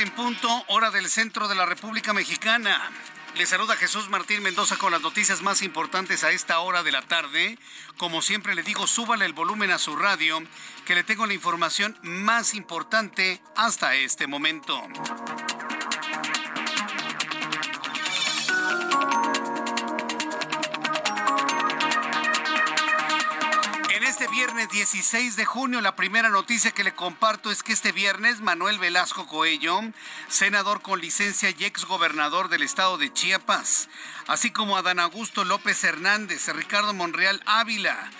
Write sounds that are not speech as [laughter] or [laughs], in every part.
En punto, hora del centro de la República Mexicana. Le saluda Jesús Martín Mendoza con las noticias más importantes a esta hora de la tarde. Como siempre le digo, súbale el volumen a su radio, que le tengo la información más importante hasta este momento. Viernes 16 de junio, la primera noticia que le comparto es que este viernes Manuel Velasco Coello, senador con licencia y ex gobernador del estado de Chiapas, así como Adán Augusto López Hernández, Ricardo Monreal Ávila,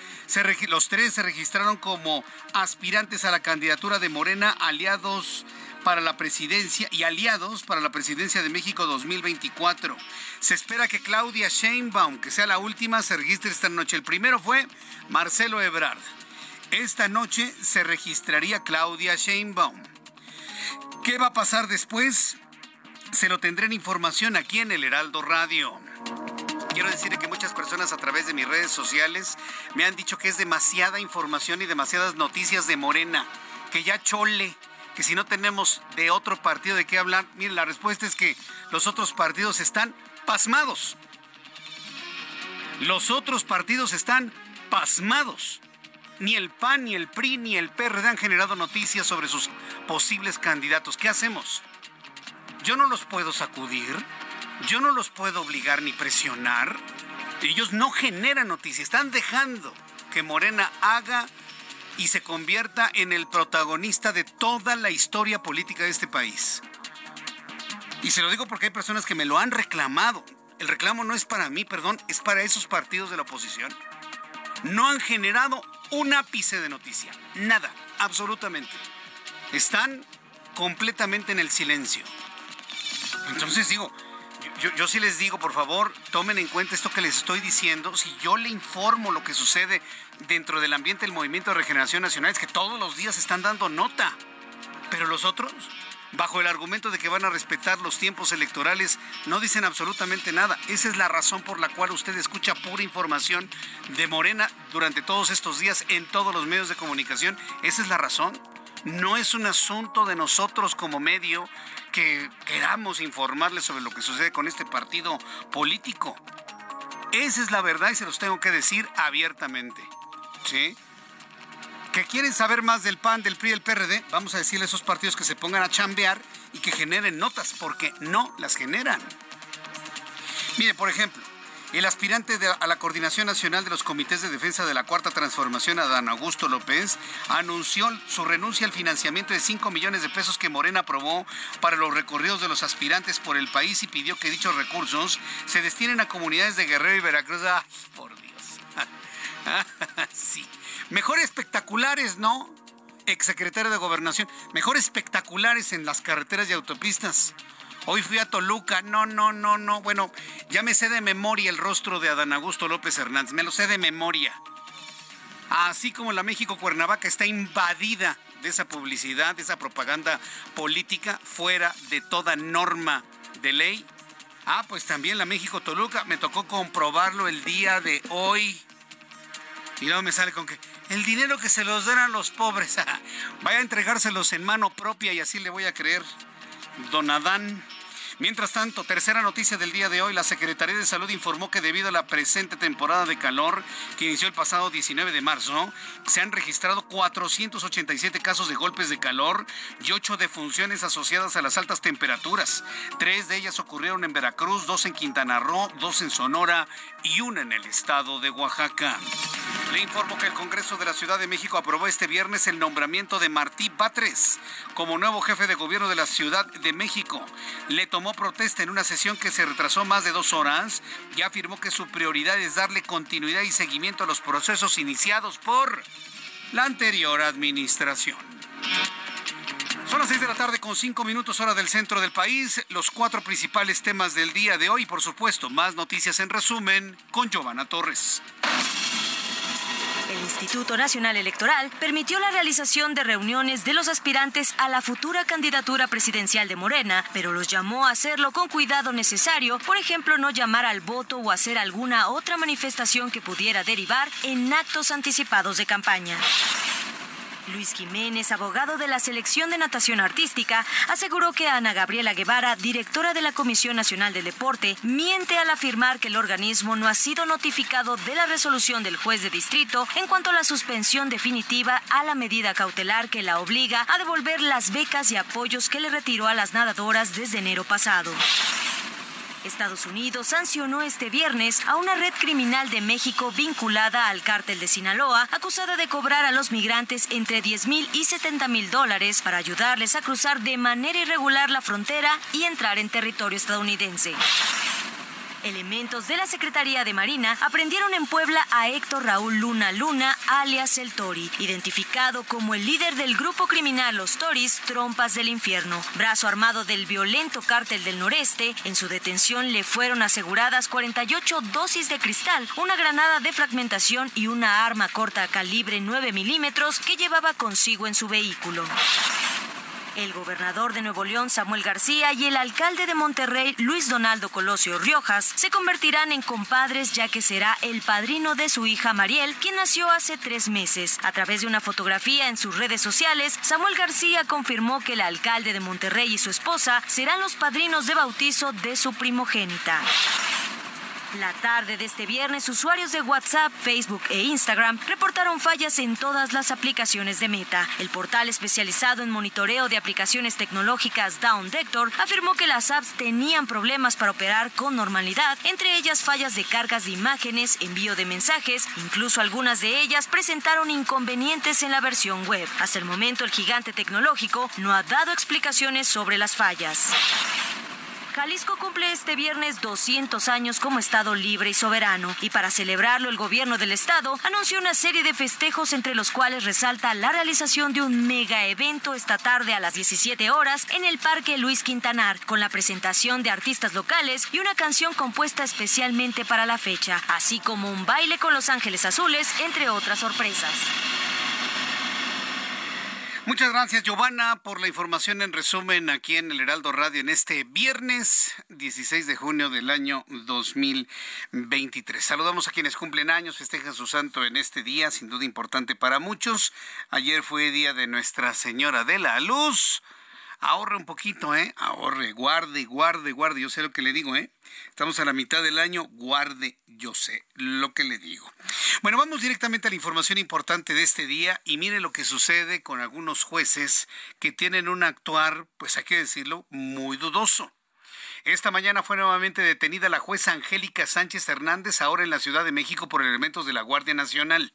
los tres se registraron como aspirantes a la candidatura de Morena, aliados para la presidencia y aliados para la presidencia de México 2024. Se espera que Claudia Sheinbaum, que sea la última, se registre esta noche. El primero fue Marcelo Ebrard. Esta noche se registraría Claudia Sheinbaum. ¿Qué va a pasar después? Se lo tendré en información aquí en el Heraldo Radio. Quiero decirle que muchas personas a través de mis redes sociales me han dicho que es demasiada información y demasiadas noticias de Morena, que ya chole, que si no tenemos de otro partido de qué hablar, miren, la respuesta es que los otros partidos están pasmados. Los otros partidos están pasmados. Ni el PAN, ni el PRI, ni el PRD han generado noticias sobre sus posibles candidatos. ¿Qué hacemos? Yo no los puedo sacudir, yo no los puedo obligar ni presionar. Ellos no generan noticias, están dejando que Morena haga y se convierta en el protagonista de toda la historia política de este país. Y se lo digo porque hay personas que me lo han reclamado. El reclamo no es para mí, perdón, es para esos partidos de la oposición. No han generado un ápice de noticia, nada, absolutamente. Están completamente en el silencio. Entonces digo, yo, sí les digo, por favor, tomen en cuenta esto que les estoy diciendo. Si yo le informo lo que sucede dentro del ambiente del Movimiento de Regeneración Nacional, es que todos los días están dando nota. Pero los otros, bajo el argumento de que van a respetar los tiempos electorales, no dicen absolutamente nada. Esa es la razón por la cual usted escucha pura información de Morena durante todos estos días en todos los medios de comunicación. Esa es la razón. No es un asunto de nosotros como medio que queramos informarles sobre lo que sucede con este partido político. Esa es la verdad y se los tengo que decir abiertamente. ¿Sí? que quieren saber más del PAN, del PRI, del PRD, vamos a decirle a esos partidos que se pongan a chambear y que generen notas, porque no las generan. Mire, por ejemplo, el aspirante a la Coordinación Nacional de los Comités de Defensa de la Cuarta Transformación, Adán Augusto López, anunció su renuncia al financiamiento de 5 millones de pesos que Morena aprobó para los recorridos de los aspirantes por el país y pidió que dichos recursos se destinen a comunidades de Guerrero y Veracruz. ¡Ay, por Dios! [laughs] sí. Mejor espectaculares, ¿no? Exsecretario de Gobernación. Mejor espectaculares en las carreteras y autopistas. Hoy fui a Toluca. No, no, no, no. Bueno, ya me sé de memoria el rostro de Adán Augusto López Hernández. Me lo sé de memoria. Así como la México Cuernavaca está invadida de esa publicidad, de esa propaganda política fuera de toda norma de ley. Ah, pues también la México Toluca me tocó comprobarlo el día de hoy. Y luego me sale con que el dinero que se los dan a los pobres, [laughs] vaya a entregárselos en mano propia y así le voy a creer. Don Adán. Mientras tanto, tercera noticia del día de hoy, la Secretaría de Salud informó que debido a la presente temporada de calor que inició el pasado 19 de marzo, se han registrado 487 casos de golpes de calor y 8 defunciones asociadas a las altas temperaturas. Tres de ellas ocurrieron en Veracruz, dos en Quintana Roo, dos en Sonora y una en el estado de Oaxaca. Le informo que el Congreso de la Ciudad de México aprobó este viernes el nombramiento de Martí Batres como nuevo jefe de gobierno de la Ciudad de México. Le tomó protesta en una sesión que se retrasó más de dos horas y afirmó que su prioridad es darle continuidad y seguimiento a los procesos iniciados por la anterior administración. Son las seis de la tarde con cinco minutos hora del centro del país. Los cuatro principales temas del día de hoy, por supuesto, más noticias en resumen con Giovanna Torres. El Instituto Nacional Electoral permitió la realización de reuniones de los aspirantes a la futura candidatura presidencial de Morena, pero los llamó a hacerlo con cuidado necesario, por ejemplo, no llamar al voto o hacer alguna otra manifestación que pudiera derivar en actos anticipados de campaña. Luis Jiménez, abogado de la selección de natación artística, aseguró que Ana Gabriela Guevara, directora de la Comisión Nacional del Deporte, miente al afirmar que el organismo no ha sido notificado de la resolución del juez de distrito en cuanto a la suspensión definitiva a la medida cautelar que la obliga a devolver las becas y apoyos que le retiró a las nadadoras desde enero pasado. Estados Unidos sancionó este viernes a una red criminal de México vinculada al cártel de Sinaloa, acusada de cobrar a los migrantes entre 10 mil y 70 mil dólares para ayudarles a cruzar de manera irregular la frontera y entrar en territorio estadounidense. Elementos de la Secretaría de Marina aprendieron en Puebla a Héctor Raúl Luna Luna, alias El Tori, identificado como el líder del grupo criminal Los Toris, Trompas del Infierno. Brazo armado del violento cártel del noreste, en su detención le fueron aseguradas 48 dosis de cristal, una granada de fragmentación y una arma corta calibre 9 milímetros que llevaba consigo en su vehículo. El gobernador de Nuevo León, Samuel García, y el alcalde de Monterrey, Luis Donaldo Colosio Riojas, se convertirán en compadres ya que será el padrino de su hija Mariel, quien nació hace tres meses. A través de una fotografía en sus redes sociales, Samuel García confirmó que el alcalde de Monterrey y su esposa serán los padrinos de bautizo de su primogénita. La tarde de este viernes, usuarios de WhatsApp, Facebook e Instagram reportaron fallas en todas las aplicaciones de Meta. El portal especializado en monitoreo de aplicaciones tecnológicas Downdector afirmó que las apps tenían problemas para operar con normalidad, entre ellas fallas de cargas de imágenes, envío de mensajes, incluso algunas de ellas presentaron inconvenientes en la versión web. Hasta el momento, el gigante tecnológico no ha dado explicaciones sobre las fallas. Jalisco cumple este viernes 200 años como Estado libre y soberano, y para celebrarlo el gobierno del Estado anunció una serie de festejos entre los cuales resalta la realización de un mega evento esta tarde a las 17 horas en el Parque Luis Quintanar, con la presentación de artistas locales y una canción compuesta especialmente para la fecha, así como un baile con Los Ángeles Azules, entre otras sorpresas. Muchas gracias, Giovanna, por la información en resumen aquí en el Heraldo Radio en este viernes 16 de junio del año 2023. Saludamos a quienes cumplen años, festejan su santo en este día, sin duda importante para muchos. Ayer fue día de Nuestra Señora de la Luz ahorre un poquito, ¿eh? Ahorre, guarde, guarde, guarde. Yo sé lo que le digo, ¿eh? Estamos a la mitad del año, guarde, yo sé lo que le digo. Bueno, vamos directamente a la información importante de este día y mire lo que sucede con algunos jueces que tienen un actuar, pues hay que decirlo, muy dudoso. Esta mañana fue nuevamente detenida la jueza Angélica Sánchez Hernández, ahora en la Ciudad de México, por elementos de la Guardia Nacional.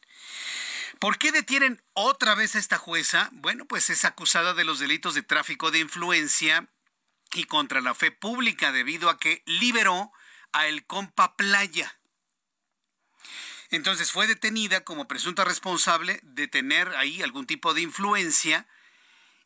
¿Por qué detienen otra vez a esta jueza? Bueno, pues es acusada de los delitos de tráfico de influencia y contra la fe pública debido a que liberó a el compa Playa. Entonces fue detenida como presunta responsable de tener ahí algún tipo de influencia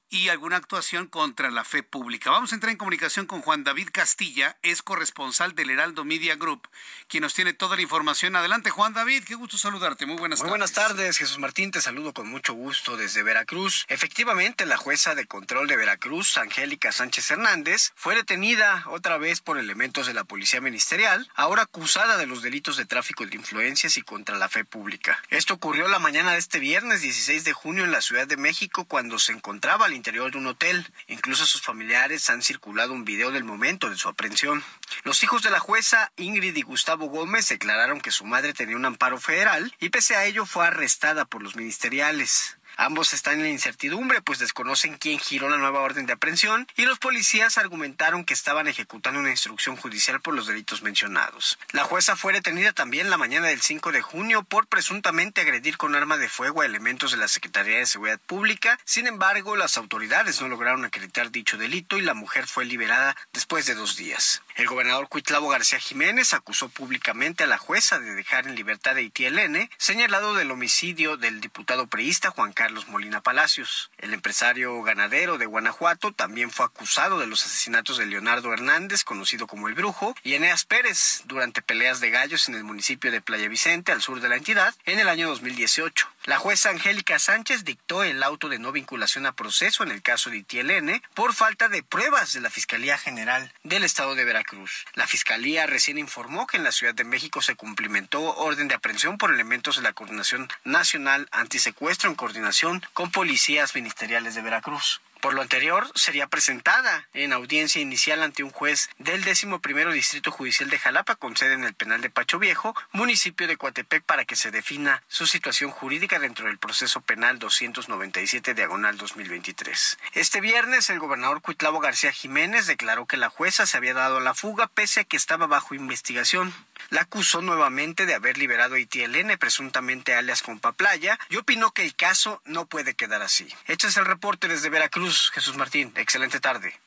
y alguna actuación contra la fe pública. Vamos a entrar en comunicación con Juan David Castilla, es corresponsal del Heraldo Media Group, quien nos tiene toda la información. Adelante, Juan David, qué gusto saludarte. Muy buenas tardes. Muy buenas tardes, Jesús Martín, te saludo con mucho gusto desde Veracruz. Efectivamente, la jueza de control de Veracruz, Angélica Sánchez Hernández, fue detenida otra vez por elementos de la Policía Ministerial, ahora acusada de los delitos de tráfico de influencias y contra la fe pública. Esto ocurrió la mañana de este viernes 16 de junio en la Ciudad de México cuando se encontraba al interior de un hotel. Incluso sus familiares han circulado un video del momento de su aprehensión. Los hijos de la jueza, Ingrid y Gustavo Gómez, declararon que su madre tenía un amparo federal y pese a ello fue arrestada por los ministeriales. Ambos están en incertidumbre, pues desconocen quién giró la nueva orden de aprehensión y los policías argumentaron que estaban ejecutando una instrucción judicial por los delitos mencionados. La jueza fue detenida también la mañana del 5 de junio por presuntamente agredir con arma de fuego a elementos de la Secretaría de Seguridad Pública. Sin embargo, las autoridades no lograron acreditar dicho delito y la mujer fue liberada después de dos días. El gobernador Cuitlavo García Jiménez acusó públicamente a la jueza de dejar en libertad a ITLN, señalado del homicidio del diputado priista Juan Carlos Molina Palacios. El empresario ganadero de Guanajuato también fue acusado de los asesinatos de Leonardo Hernández, conocido como el Brujo, y Eneas Pérez durante peleas de gallos en el municipio de Playa Vicente, al sur de la entidad, en el año 2018. La jueza Angélica Sánchez dictó el auto de no vinculación a proceso en el caso de ITLN por falta de pruebas de la Fiscalía General del Estado de Veracruz. La Fiscalía recién informó que en la Ciudad de México se cumplimentó orden de aprehensión por elementos de la Coordinación Nacional Antisecuestro en coordinación con policías ministeriales de Veracruz. Por lo anterior, sería presentada en audiencia inicial ante un juez del décimo primero Distrito Judicial de Jalapa, con sede en el penal de Pacho Viejo, municipio de Coatepec, para que se defina su situación jurídica dentro del proceso penal 297 diagonal 2023. Este viernes, el gobernador Cuitlavo García Jiménez declaró que la jueza se había dado a la fuga pese a que estaba bajo investigación. La acusó nuevamente de haber liberado a ITLN, presuntamente alias Compa Playa, y opinó que el caso no puede quedar así. Es el reporte desde Veracruz. Jesús Martín. Excelente tarde.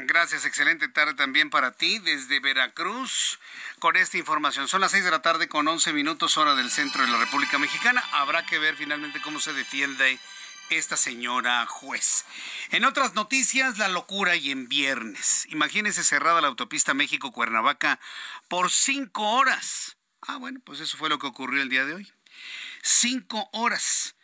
Gracias, excelente tarde también para ti desde Veracruz con esta información. Son las seis de la tarde con once minutos hora del centro de la República Mexicana. Habrá que ver finalmente cómo se defiende esta señora juez. En otras noticias, la locura y en viernes. Imagínense cerrada la autopista México-Cuernavaca por cinco horas. Ah, bueno, pues eso fue lo que ocurrió el día de hoy. Cinco horas.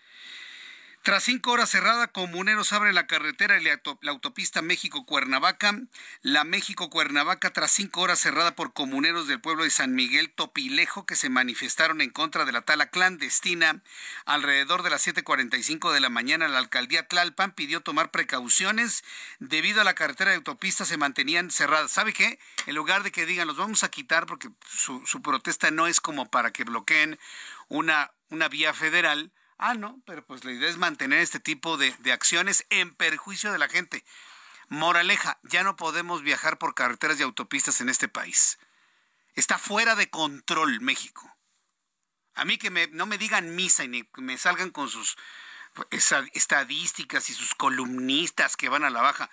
Tras cinco horas cerrada, comuneros abren la carretera y la autopista México-Cuernavaca. La México-Cuernavaca, tras cinco horas cerrada por comuneros del pueblo de San Miguel Topilejo, que se manifestaron en contra de la tala clandestina. Alrededor de las 7.45 de la mañana, la alcaldía Tlalpan pidió tomar precauciones debido a la carretera de autopista se mantenían cerradas. ¿Sabe qué? En lugar de que digan, los vamos a quitar porque su, su protesta no es como para que bloqueen una, una vía federal Ah, no, pero pues la idea es mantener este tipo de, de acciones en perjuicio de la gente. Moraleja, ya no podemos viajar por carreteras y autopistas en este país. Está fuera de control México. A mí que me, no me digan misa y ni me salgan con sus estadísticas y sus columnistas que van a la baja.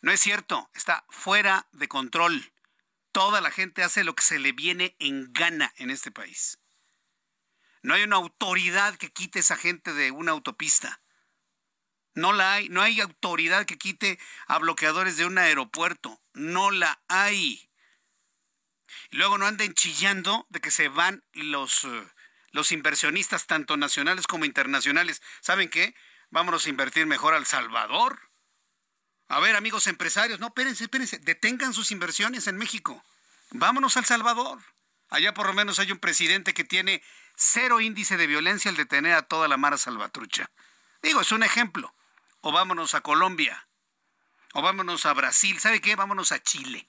No es cierto, está fuera de control. Toda la gente hace lo que se le viene en gana en este país. No hay una autoridad que quite esa gente de una autopista. No la hay. No hay autoridad que quite a bloqueadores de un aeropuerto. No la hay. Y luego no anden chillando de que se van los, eh, los inversionistas, tanto nacionales como internacionales. ¿Saben qué? Vámonos a invertir mejor al Salvador. A ver, amigos empresarios, no, espérense, espérense, detengan sus inversiones en México. Vámonos al Salvador. Allá por lo menos hay un presidente que tiene cero índice de violencia al detener a toda la mara salvatrucha. Digo, es un ejemplo. O vámonos a Colombia. O vámonos a Brasil. ¿Sabe qué? Vámonos a Chile.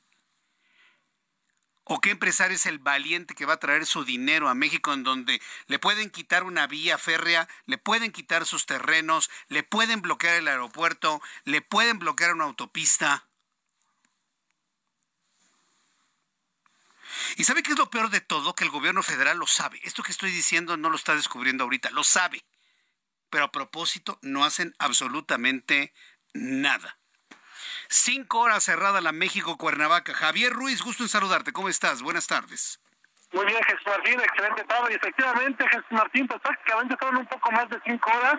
¿O qué empresario es el valiente que va a traer su dinero a México en donde le pueden quitar una vía férrea, le pueden quitar sus terrenos, le pueden bloquear el aeropuerto, le pueden bloquear una autopista? ¿Y sabe qué es lo peor de todo? Que el gobierno federal lo sabe. Esto que estoy diciendo no lo está descubriendo ahorita, lo sabe. Pero a propósito, no hacen absolutamente nada. Cinco horas cerrada la México-Cuernavaca. Javier Ruiz, gusto en saludarte. ¿Cómo estás? Buenas tardes. Muy bien, Jesús Martín, excelente tarde. Y efectivamente, Jesús Martín, pues prácticamente fueron un poco más de cinco horas,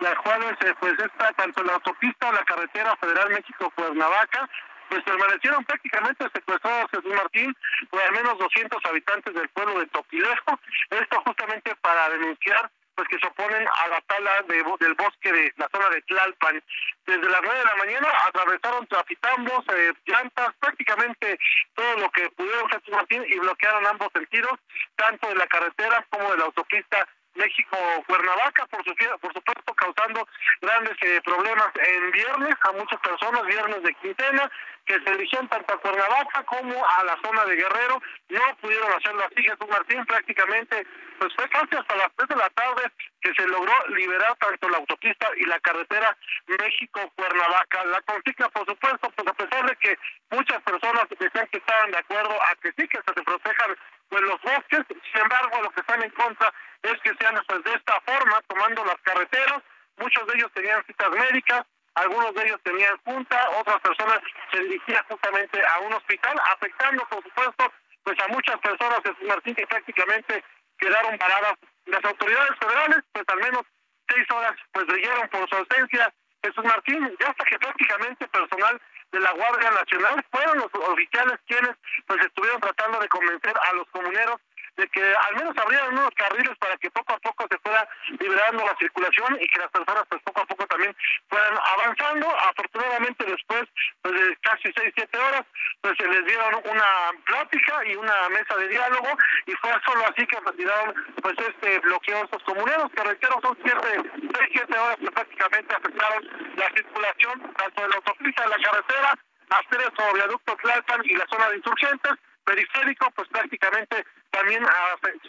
las cuales, eh, pues, está tanto la autopista o la carretera federal México-Cuernavaca, pues permanecieron prácticamente secuestrados Jesús Martín por al menos 200 habitantes del pueblo de Topilejo. Esto justamente para denunciar pues que se oponen a la tala de, del bosque de la zona de Tlalpan. Desde las nueve de la mañana atravesaron trafitambos, eh, llantas, prácticamente todo lo que pudieron Jesús Martín y bloquearon ambos sentidos, tanto de la carretera como de la autopista México-Cuernavaca, por, su, por supuesto causando grandes eh, problemas en viernes a muchas personas, viernes de quincena, que se dirigían tanto a Cuernavaca como a la zona de Guerrero, no pudieron hacerlo así, Jesús Martín prácticamente, pues fue casi hasta las 3 de la tarde que se logró liberar tanto la autopista y la carretera México-Cuernavaca. La consigna, por supuesto, pues a pesar de que muchas personas decían que estaban de acuerdo a que sí que se protejan pues los bosques, sin embargo lo que están en contra es que sean pues, de esta forma, tomando las carreteras, muchos de ellos tenían citas médicas, algunos de ellos tenían junta, otras personas se dirigían justamente a un hospital, afectando, por supuesto, pues a muchas personas en Martín que prácticamente quedaron paradas. Las autoridades federales, pues al menos seis horas, pues brillaron por su ausencia. Jesús Martín, ya hasta que prácticamente personal de la Guardia Nacional fueron los oficiales quienes pues estuvieron tratando de convencer a los comuneros de que al menos abrieran unos carriles para que poco a poco se fuera liberando la circulación y que las personas pues poco a poco también fueran avanzando. Afortunadamente después pues, de casi seis, siete horas pues se les dieron una plática y una mesa de diálogo y fue solo así que retiraron pues este bloqueo estos comuneros que reitero son siete, seis, siete horas que prácticamente afectaron la circulación tanto de la autopista de la carretera hasta el viaducto Tlalpan y la zona de insurgentes periférico, pues prácticamente también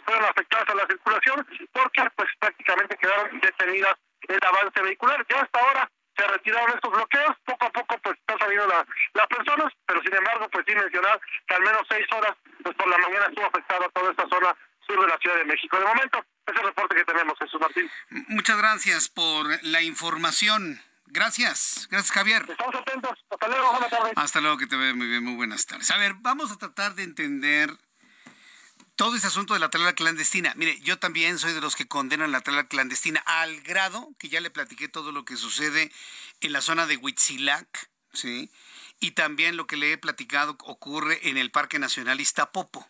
fueron afectadas a la circulación porque pues prácticamente quedaron detenidas el avance vehicular. Ya hasta ahora se retiraron estos bloqueos, poco a poco pues están saliendo las personas, pero sin embargo pues sí mencionar que al menos seis horas pues por la mañana estuvo afectada toda esta zona sur de la Ciudad de México. De momento, ese reporte que tenemos, Jesús Martín. Muchas gracias por la información. Gracias, gracias Javier. Estamos atentos. Hasta luego, buenas tardes. Hasta luego, que te vea muy bien, muy buenas tardes. A ver, vamos a tratar de entender todo ese asunto de la tala clandestina. Mire, yo también soy de los que condenan la tala clandestina al grado que ya le platiqué todo lo que sucede en la zona de Huitzilac, ¿sí? Y también lo que le he platicado ocurre en el Parque Nacional Iztapopo.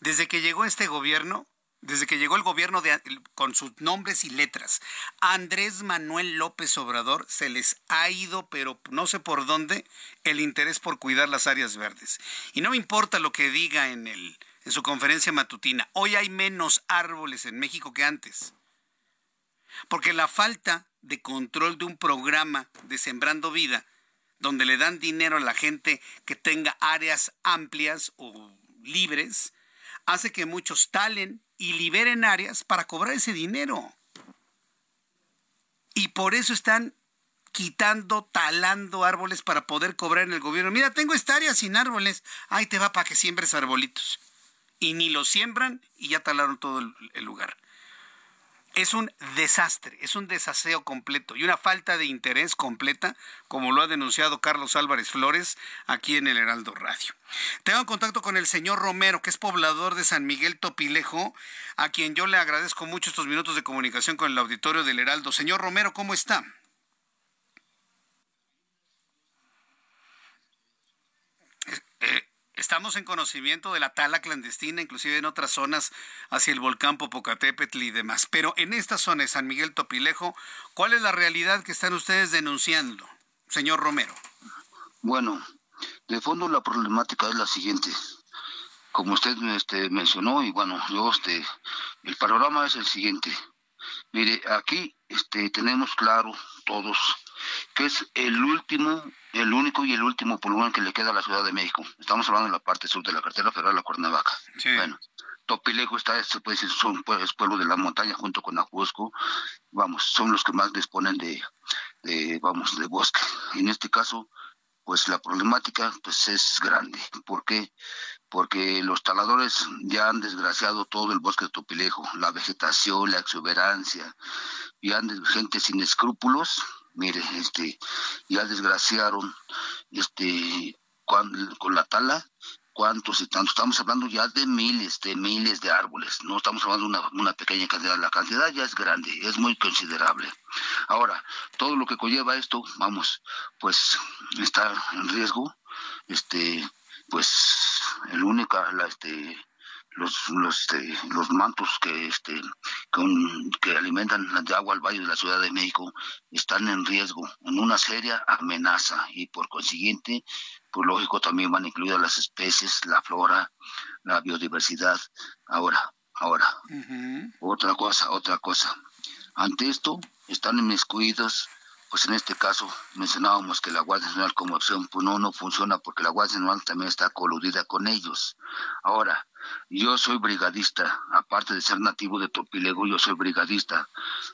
Desde que llegó este gobierno, desde que llegó el gobierno de, con sus nombres y letras, Andrés Manuel López Obrador se les ha ido, pero no sé por dónde, el interés por cuidar las áreas verdes. Y no me importa lo que diga en, el, en su conferencia matutina, hoy hay menos árboles en México que antes. Porque la falta de control de un programa de Sembrando Vida, donde le dan dinero a la gente que tenga áreas amplias o libres, hace que muchos talen y liberen áreas para cobrar ese dinero. Y por eso están quitando, talando árboles para poder cobrar en el gobierno. Mira, tengo esta área sin árboles. Ahí te va para que siembres arbolitos. Y ni los siembran y ya talaron todo el, lugar es un desastre, es un desaseo completo y una falta de interés completa, como lo ha denunciado Carlos Álvarez Flores aquí en el Heraldo Radio. Tengo contacto con el señor Romero, que es poblador de San Miguel Topilejo, a quien yo le agradezco mucho estos minutos de comunicación con el auditorio del Heraldo. Señor Romero, ¿cómo está? Estamos en conocimiento de la tala clandestina, inclusive en otras zonas hacia el volcán Popocatépetl y demás. Pero en esta zona de San Miguel Topilejo, ¿cuál es la realidad que están ustedes denunciando, señor Romero? Bueno, de fondo la problemática es la siguiente. Como usted este, mencionó, y bueno, yo este, el panorama es el siguiente. Mire, aquí este, tenemos claro todos que es el último, el único y el último pulmón que le queda a la Ciudad de México. Estamos hablando de la parte sur de la carretera federal La Cuernavaca. Bueno, Topilejo está, se puede decir, son pues, pueblo de la montaña junto con Ajusco, vamos, son los que más disponen de, de, vamos, de bosque. En este caso, pues la problemática pues es grande. ¿Por qué? Porque los taladores ya han desgraciado todo el bosque de Topilejo, la vegetación, la exuberancia, y han gente sin escrúpulos mire, este, ya desgraciaron, este, con, con la tala, cuantos y tantos, estamos hablando ya de miles, de miles de árboles, no estamos hablando de una, una pequeña cantidad, la cantidad ya es grande, es muy considerable. Ahora, todo lo que conlleva esto, vamos, pues está en riesgo, este, pues el único, la, este, los los, este, los mantos que este con, que alimentan de agua al valle de la Ciudad de México están en riesgo, en una seria amenaza y por consiguiente, pues lógico también van incluidas las especies, la flora, la biodiversidad. Ahora, ahora, otra cosa, otra cosa. Ante esto están inmiscuidos pues en este caso mencionábamos que la Guardia Nacional como opción, pues no, no funciona porque la Guardia Nacional también está coludida con ellos. Ahora, yo soy brigadista, aparte de ser nativo de Topilego, yo soy brigadista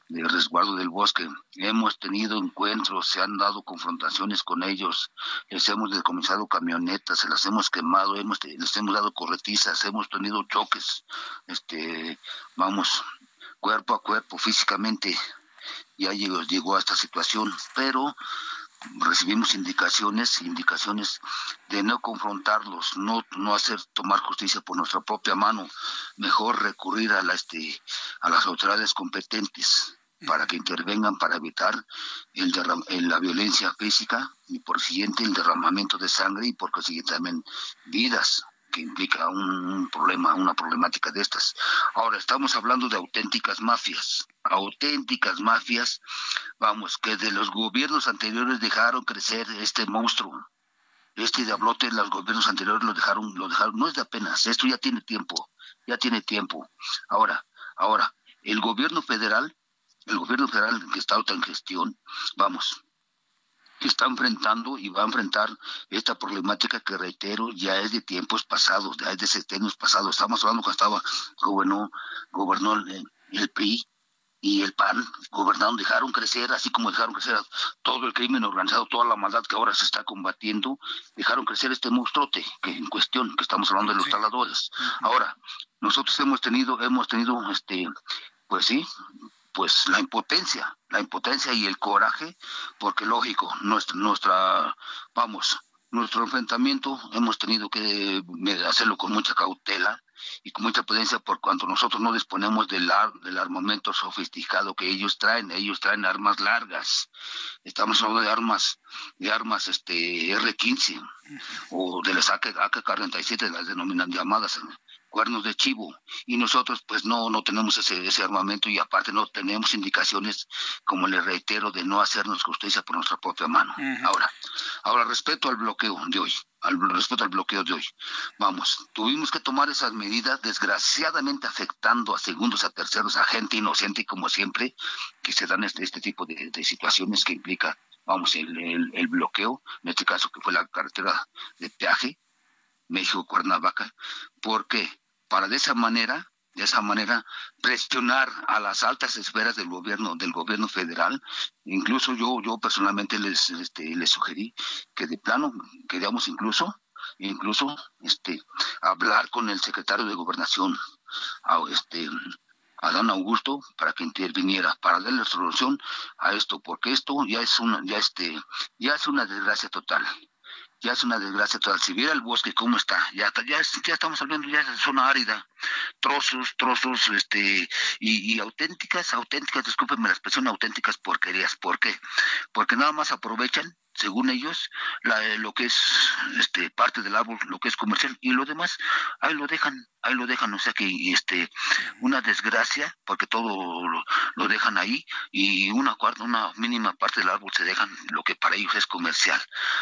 de resguardo del bosque. Hemos tenido encuentros, se han dado confrontaciones con ellos, les hemos decomisado camionetas, se las hemos quemado, hemos, les hemos dado corretizas, hemos tenido choques, este, vamos, cuerpo a cuerpo, físicamente, ya llegó, llegó a esta situación, pero recibimos indicaciones, indicaciones de no confrontarlos, no, no hacer tomar justicia por nuestra propia mano, mejor recurrir a la este a las autoridades competentes para que intervengan para evitar el la violencia física y por siguiente el derramamiento de sangre y por consiguiente también vidas que implica un, problema, una problemática de estas. Ahora, estamos hablando de auténticas mafias, auténticas mafias, vamos, que de los gobiernos anteriores dejaron crecer este monstruo. Este diablote los gobiernos anteriores lo dejaron, lo dejaron, no es de apenas, esto ya tiene tiempo, ya tiene tiempo. Ahora, ahora, el gobierno federal, el gobierno federal que está en gestión, vamos, está enfrentando y va a enfrentar esta problemática que reitero ya es de tiempos pasados, ya es de sexenios pasados. Estamos hablando cuando estaba gobernó, gobernó el, el PRI y el PAN gobernaron, dejaron crecer, así como dejaron crecer todo el crimen organizado, toda la maldad que ahora se está combatiendo, dejaron crecer este monstruote que en cuestión, que estamos hablando de los taladores. Ahora, nosotros hemos tenido, hemos tenido este, pues sí, pues la impotencia, la impotencia y el coraje, porque lógico, nuestra, nuestra vamos, nuestro enfrentamiento hemos tenido que hacerlo con mucha cautela y con mucha prudencia por cuanto nosotros no disponemos del, del armamento sofisticado que ellos traen, ellos traen armas largas. Estamos hablando de armas, de armas este R15 o de las AK-47, las denominan llamadas cuernos de chivo. Y nosotros pues no no tenemos ese, ese armamento y aparte no tenemos indicaciones como le reitero de no hacernos justicia por nuestra propia mano. Ahora ahora respecto al bloqueo de hoy al respecto al bloqueo de hoy. Vamos tuvimos que tomar esas medidas desgraciadamente afectando a segundos a terceros a gente inocente como siempre que se dan este este tipo de, situaciones que implica vamos el, el, el bloqueo en este caso que fue la carretera de peaje México Cuernavaca ¿por qué? Para de esa manera de esa manera presionar a las altas esferas del gobierno del gobierno federal. Incluso yo yo personalmente les este, les sugerí que de plano queríamos incluso incluso este hablar con el secretario de gobernación a este Adán Augusto para que interviniera para darle solución a esto porque esto ya es una ya este ya es una desgracia total ya es una desgracia total. Si viera el bosque cómo está, ya, ya, ya estamos hablando ya de zona árida, trozos, trozos, este, y, y auténticas, auténticas, discúlpenme la expresión, auténticas porquerías. ¿Por qué? Porque nada más aprovechan según ellos, la, lo que es este parte del árbol, lo que es comercial y lo demás, ahí lo dejan, ahí lo dejan, o sea que este una desgracia porque todo lo, dejan ahí y una cuarta, una mínima parte del árbol se dejan lo que para ellos es comercial.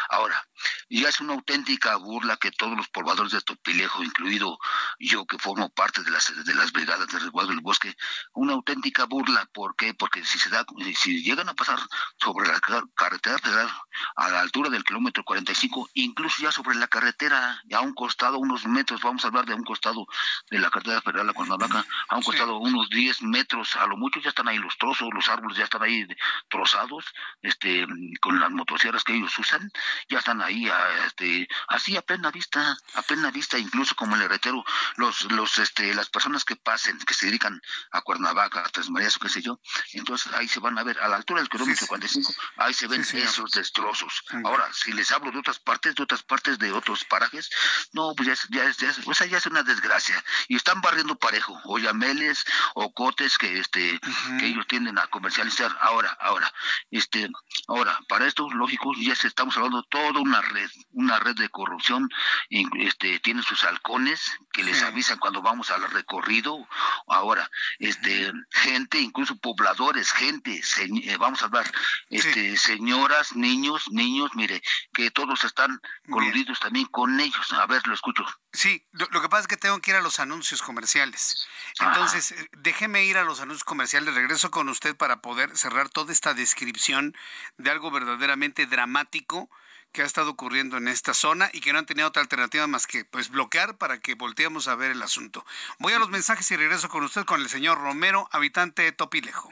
Ahora, ya es una auténtica burla que todos los pobladores de Topilejo, incluido yo que formo parte de las de las brigadas de resguardo del bosque, una auténtica burla, ¿por qué? Porque si se da si llegan a pasar sobre la carretera federal a la altura del kilómetro 45, incluso ya sobre la carretera, ya a un costado, unos metros, vamos a hablar de un costado de la carretera federal a Cuernavaca, a un costado unos 10 metros, a lo mucho ya están ahí los trozos, los árboles ya están ahí trozados, este, con las motosierras que ellos usan, ya están ahí, este, así a plena vista, a plena vista, incluso como le reitero, los, los, este, las personas que pasen, que se dedican a Cuernavaca, a Tres Marías o qué sé yo, entonces ahí se van a ver, a la altura del kilómetro 45, ahí se ven esos destrozos peligrosos. Ahora, si les hablo de otras partes, de otras partes de otros parajes, no, pues ya es, ya es, ya es, ya es una desgracia. Y están barriendo parejo, o yameles, o cotes que este, que ellos tienden a comercializar. Ahora, ahora, este, ahora, para esto, lógico, ya se estamos hablando de toda una red, una red de corrupción, este, tiene sus halcones que les avisan cuando vamos al recorrido. Ahora, este, gente, incluso pobladores, gente, eh, vamos a hablar, este, señoras, niños, niños, mire, que todos están coludidos también con ellos. A ver, lo escucho. Sí, lo, que pasa es que tengo que ir a los anuncios comerciales. Entonces, eh, déjeme ir a los anuncios comerciales. Regreso con usted para poder cerrar toda esta descripción de algo verdaderamente dramático que ha estado ocurriendo en esta zona y que no han tenido otra alternativa más que pues bloquear para que volteemos a ver el asunto. Voy a los mensajes y regreso con usted con el señor Romero, habitante de Topilejo.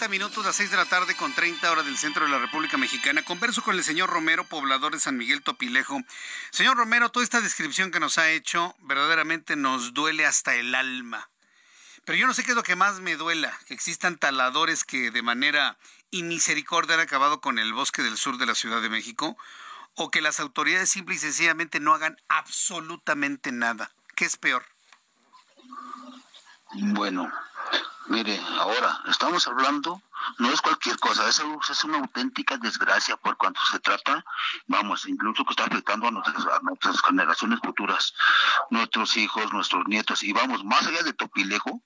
30 minutos, las 6 de la tarde con 30 horas del centro de la República Mexicana. Converso con el señor Romero, poblador de San Miguel Topilejo. Señor Romero, toda esta descripción que nos ha hecho verdaderamente nos duele hasta el alma. Pero yo no sé qué es lo que más me duela, que existan taladores que de manera inmisericordia han acabado con el bosque del sur de la Ciudad de México, o que las autoridades simple y sencillamente no hagan absolutamente nada. ¿Qué es peor? Bueno, Mire, ahora estamos hablando, no es cualquier cosa, es, es una auténtica desgracia por cuanto se trata, vamos, incluso que está afectando a nuestras, a nuestras generaciones futuras, nuestros hijos, nuestros nietos, y vamos, más allá de Topilejo,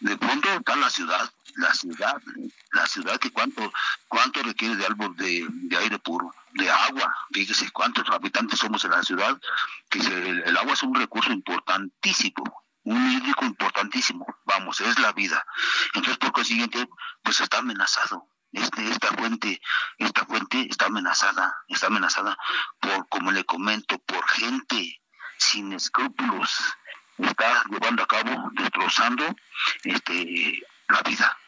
de pronto está la ciudad, la ciudad, la ciudad que cuánto, cuánto requiere de algo de, aire puro, de agua, fíjese cuántos habitantes somos en la ciudad, que el agua es un recurso importantísimo, un hídrico importantísimo, vamos, es la vida. Entonces, por consiguiente, pues está amenazado. Este, esta fuente, esta fuente está amenazada, está amenazada por, como le comento, por gente sin escrúpulos, está llevando a cabo, destrozando este, la vida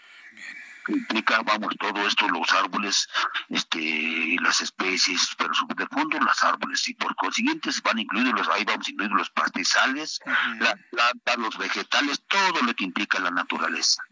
implica, vamos, todo esto, los árboles, este, las especies, pero de fondo las árboles, y por consiguiente van incluidos los, ahí vamos incluidos los pastizales, la planta, los vegetales, todo lo que implica la naturaleza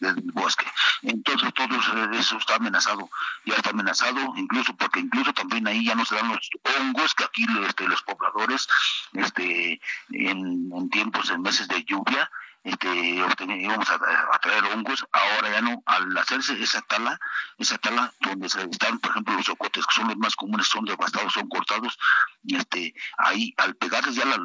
del bosque. Entonces todo eso está amenazado, ya está amenazado, incluso porque incluso también ahí ya no se dan los hongos que aquí este, los pobladores este, en, en tiempos, en meses de lluvia, este, íbamos a, traer hongos, ahora ya no, al hacerse esa tala, esa tala donde se están, por ejemplo, los ocotes, que son los más comunes, son devastados, son cortados, este, ahí al pegarles ya la,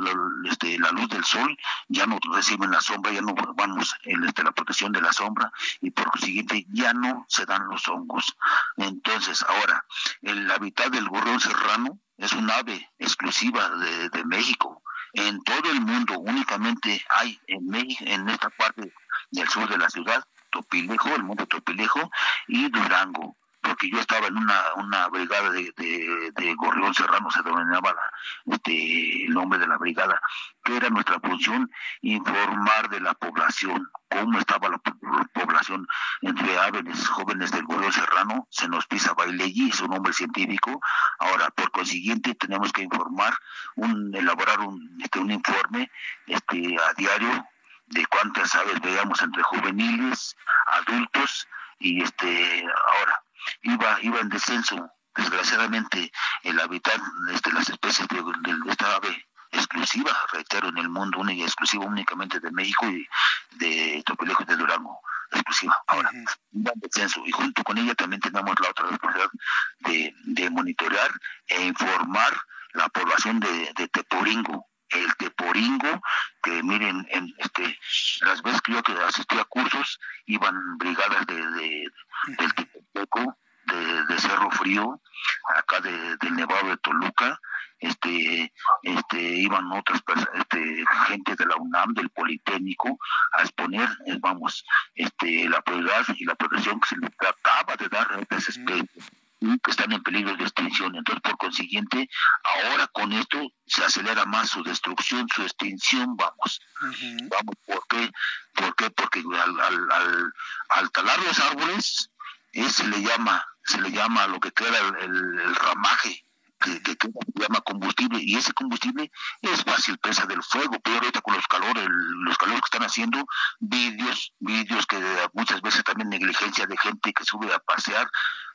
este, la luz del sol, ya no reciben la sombra, ya no vamos el, este, la protección de la sombra, y por consiguiente ya no se dan los hongos. Entonces, ahora, el hábitat del gorrión serrano es un ave exclusiva de México, en todo el mundo únicamente hay en México, en esta parte del sur de la ciudad, Topilejo, el monte Topilejo y Durango porque yo estaba en una, una brigada de, de, Gorrión Serrano, se denominaba este, el nombre de la brigada, que era nuestra función informar de la población, cómo estaba la, población entre aves jóvenes del Gorrión Serrano, se nos pisa Bailegui, es un nombre científico, ahora por consiguiente tenemos que informar, un, elaborar un, este, un informe este, a diario de cuántas aves veíamos entre juveniles, adultos, y este ahora iba iba en descenso. Desgraciadamente el hábitat de este, las especies de, esta ave exclusiva, reitero, en el mundo, única exclusiva únicamente de México y de Topilejo de Durango, exclusiva. Ahora, un descenso, y junto con ella también tenemos la otra responsabilidad de, de monitorear e informar la población de, de Teporingo, el Teporingo, que miren, en este, las veces que yo que asistí a cursos, iban brigadas de, de del Teporingo, de, Cerro Frío, acá de, del Nevado de Toluca, este, este, iban otras este, gente de la UNAM, del Politécnico, a exponer, eh, vamos, este, la prioridad y la protección que se les trataba de dar a estas especies que están en peligro de extinción. Entonces, por consiguiente, ahora con esto se acelera más su destrucción, su extinción, vamos. Vamos, ¿por qué? ¿Por qué? Porque al, al, al, al talar los árboles, eh, se le llama se le llama lo que queda el, ramaje, que, que, se llama combustible, y ese combustible es fácil presa del fuego, pero ahorita con los calores, los calores que están haciendo, vídeos, vídeos que muchas veces también negligencia de gente que sube a pasear,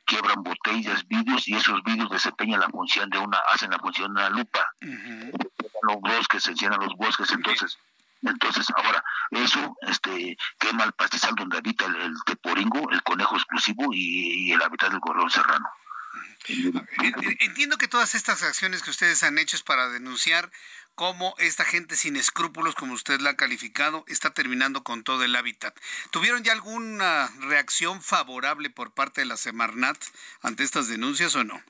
quiebran botellas, vídeos, y esos vídeos desempeñan la función de una, hacen la función de una lupa. Los bosques, se encienden los bosques, entonces entonces, ahora, eso este, quema el pastizal donde habita el, teporingo, el conejo exclusivo y, el hábitat del gorrión serrano. Entiendo que todas estas acciones que ustedes han hecho es para denunciar cómo esta gente sin escrúpulos, como usted la ha calificado, está terminando con todo el hábitat. ¿Tuvieron ya alguna reacción favorable por parte de la Semarnat ante estas denuncias o no?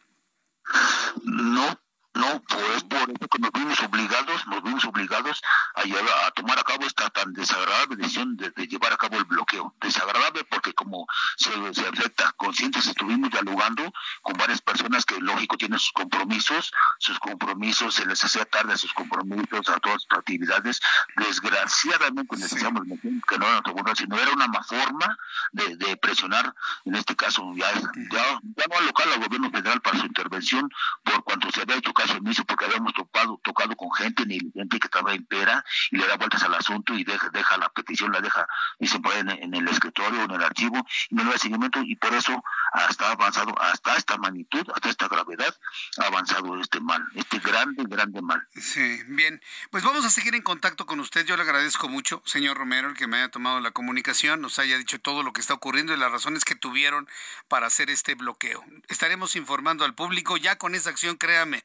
No, no, pues por eso que nos vimos obligados, nos vimos obligados a, llevar, a tomar a cabo esta tan desagradable decisión de, llevar a cabo el bloqueo. Desagradable porque como se, se acepta, conscientes estuvimos dialogando con varias personas que lógico tienen sus compromisos, sus compromisos, se les hacía tarde a sus compromisos, a todas sus actividades. Desgraciadamente necesitamos que no era sino era una forma de, de, presionar, en este caso ya, ya, ya no al local, al gobierno federal para su intervención, por cuanto se había hecho caso porque habíamos topado, tocado con gente, ni gente que estaba en pera y le da vueltas al asunto y deja, deja la petición, la deja y se pone en, el escritorio, en el archivo y no le seguimiento y por eso hasta avanzado, hasta esta magnitud, hasta esta gravedad, ha avanzado este mal, este grande, grande mal. Sí, bien, pues vamos a seguir en contacto con usted. Yo le agradezco mucho, señor Romero, el que me haya tomado la comunicación, nos haya dicho todo lo que está ocurriendo y las razones que tuvieron para hacer este bloqueo. Estaremos informando al público ya con esa acción, créame,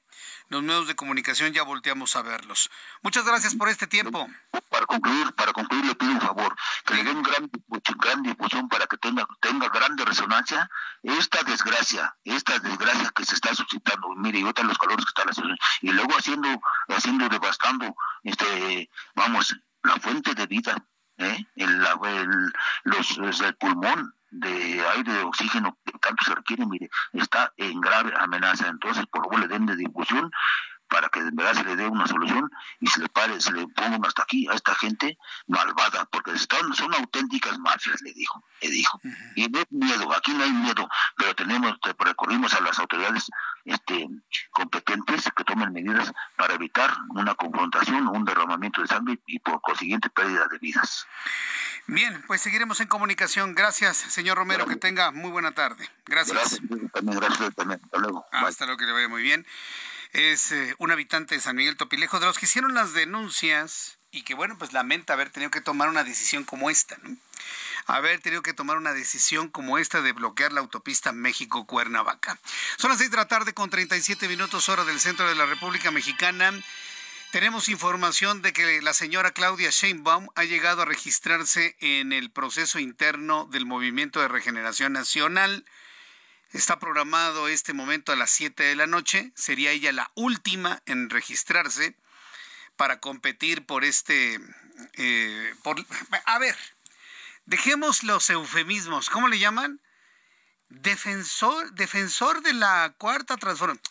los medios de comunicación ya volteamos a verlos. Muchas gracias por este tiempo. Para concluir, para concluir le pido un favor, que le den gran, gran difusión para que tenga, tenga grande resonancia esta desgracia, esta desgracia que se está suscitando, mire, y ahorita los calores que están haciendo, y luego haciendo, haciendo, devastando, este, vamos, la fuente de vida, ¿eh? el, el, los, el pulmón, de aire de oxígeno que tanto se requiere, mire, está en grave amenaza. Entonces, por favor, le den de difusión para que de verdad se le dé una solución y se le pare, se le ponga hasta aquí a esta gente malvada, porque están, son auténticas mafias, le dijo, le dijo. Y no miedo, aquí no hay miedo, pero tenemos, recurrimos a las autoridades este, competentes que tomen medidas para evitar una confrontación, un derramamiento de sangre y por consiguiente pérdida de vidas. Bien, pues seguiremos en comunicación. Gracias, señor Romero, que tenga muy buena tarde. Gracias. Gracias, también, gracias también. Hasta luego. Hasta luego, que le vaya muy bien. Es eh, un habitante de San Miguel Topilejo, de los que hicieron las denuncias y que, bueno, pues lamenta haber tenido que tomar una decisión como esta, ¿no? haber tenido que tomar una decisión como esta de bloquear la autopista México-Cuernavaca. Son las seis de la tarde con 37 minutos hora del centro de la República Mexicana. Tenemos información de que la señora Claudia Sheinbaum ha llegado a registrarse en el proceso interno del Movimiento de Regeneración Nacional. Está programado este momento a las 7 de la noche. Sería ella la última en registrarse para competir por este... Eh, por, a ver, dejemos los eufemismos. ¿Cómo le llaman? Defensor, defensor de la cuarta transformación.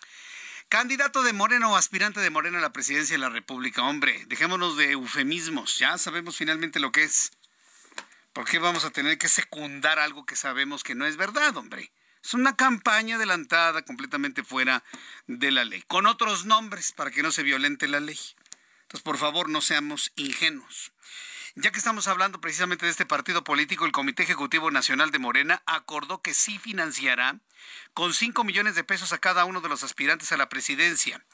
Candidato de Morena o aspirante de Morena a la presidencia de la República. Hombre, dejémonos de eufemismos. Ya sabemos finalmente lo que es. ¿Por qué vamos a tener que secundar algo que sabemos que no es verdad, hombre? Es una campaña adelantada completamente fuera de la ley, con otros nombres para que no se violente la ley. Entonces, por favor, no seamos ingenuos. Ya que estamos hablando precisamente de este partido político, el Comité Ejecutivo Nacional de Morena acordó que sí financiará con 5 millones de pesos a cada uno de los aspirantes a la presidencia.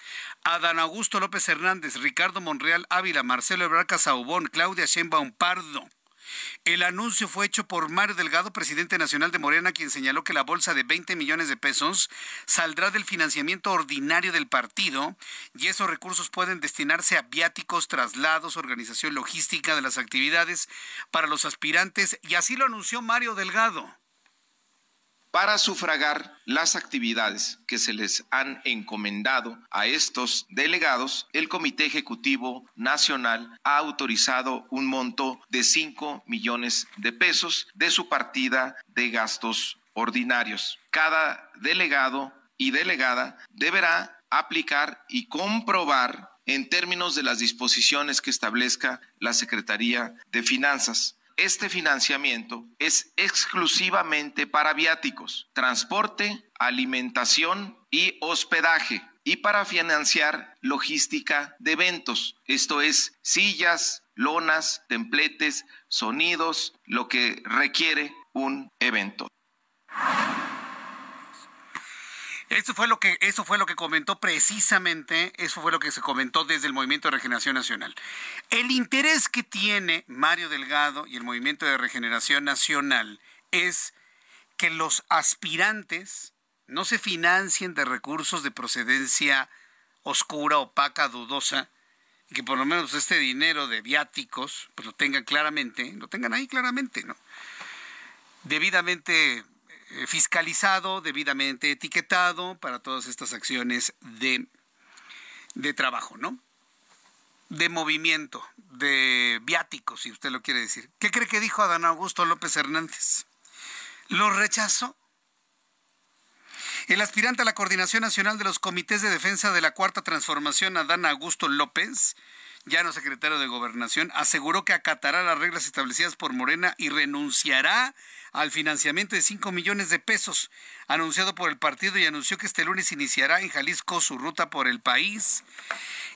Adán Augusto López Hernández, Ricardo Monreal Ávila, Marcelo Ebrard Casaubón, Claudia Sheinbaum Pardo. El anuncio fue hecho por Mario Delgado, presidente nacional de Morena, quien señaló que la bolsa de 20 millones de pesos saldrá del financiamiento ordinario del partido y esos recursos pueden destinarse a viáticos, traslados, organización logística de las actividades para los aspirantes. Y así lo anunció Mario Delgado para sufragar las actividades que se les han encomendado a estos delegados, el Comité Ejecutivo Nacional ha autorizado un monto de 5 millones de pesos de su partida de gastos ordinarios. Cada delegado y delegada deberá aplicar y comprobar en términos de las disposiciones que establezca la Secretaría de Finanzas este financiamiento es exclusivamente para viáticos, transporte, alimentación y hospedaje y para financiar logística de eventos, esto es sillas, lonas, templetes, sonidos, lo que requiere un evento. Eso fue lo que eso fue lo que comentó precisamente, eso fue lo que se comentó desde el Movimiento de Regeneración Nacional. El interés que tiene Mario Delgado y el Movimiento de Regeneración Nacional es que los aspirantes no se financien de recursos de procedencia oscura, opaca, dudosa, y que por lo menos este dinero de viáticos pues lo tengan claramente, lo tengan ahí claramente, ¿no? Debidamente fiscalizado, debidamente etiquetado para todas estas acciones de, de trabajo, ¿no? De movimiento, de viáticos, si usted lo quiere decir. ¿Qué cree que dijo Adán Augusto López Hernández? ¿Lo rechazó? El aspirante a la Coordinación Nacional de los Comités de Defensa de la Cuarta Transformación, Adán Augusto López, ya no secretario de Gobernación, aseguró que acatará las reglas establecidas por Morena y renunciará al financiamiento de 5 millones de pesos anunciado por el partido y anunció que este lunes iniciará en Jalisco su ruta por el país.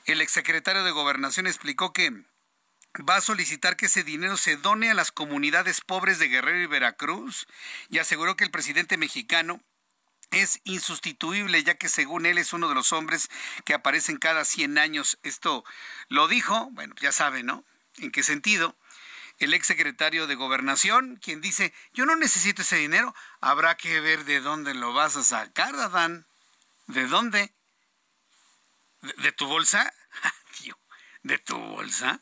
El exsecretario de Gobernación explicó que va a solicitar que ese dinero se done a las comunidades pobres de Guerrero y Veracruz y aseguró que el presidente mexicano es insustituible, ya que según él es uno de los hombres que aparecen cada 100 años. Esto lo dijo, bueno, ya sabe, ¿no? ¿En qué sentido? el exsecretario de Gobernación, quien dice, yo no necesito ese dinero, habrá que ver de dónde lo vas a sacar, Adán. ¿De dónde? ¿De, tu bolsa? [laughs] ¿De tu bolsa?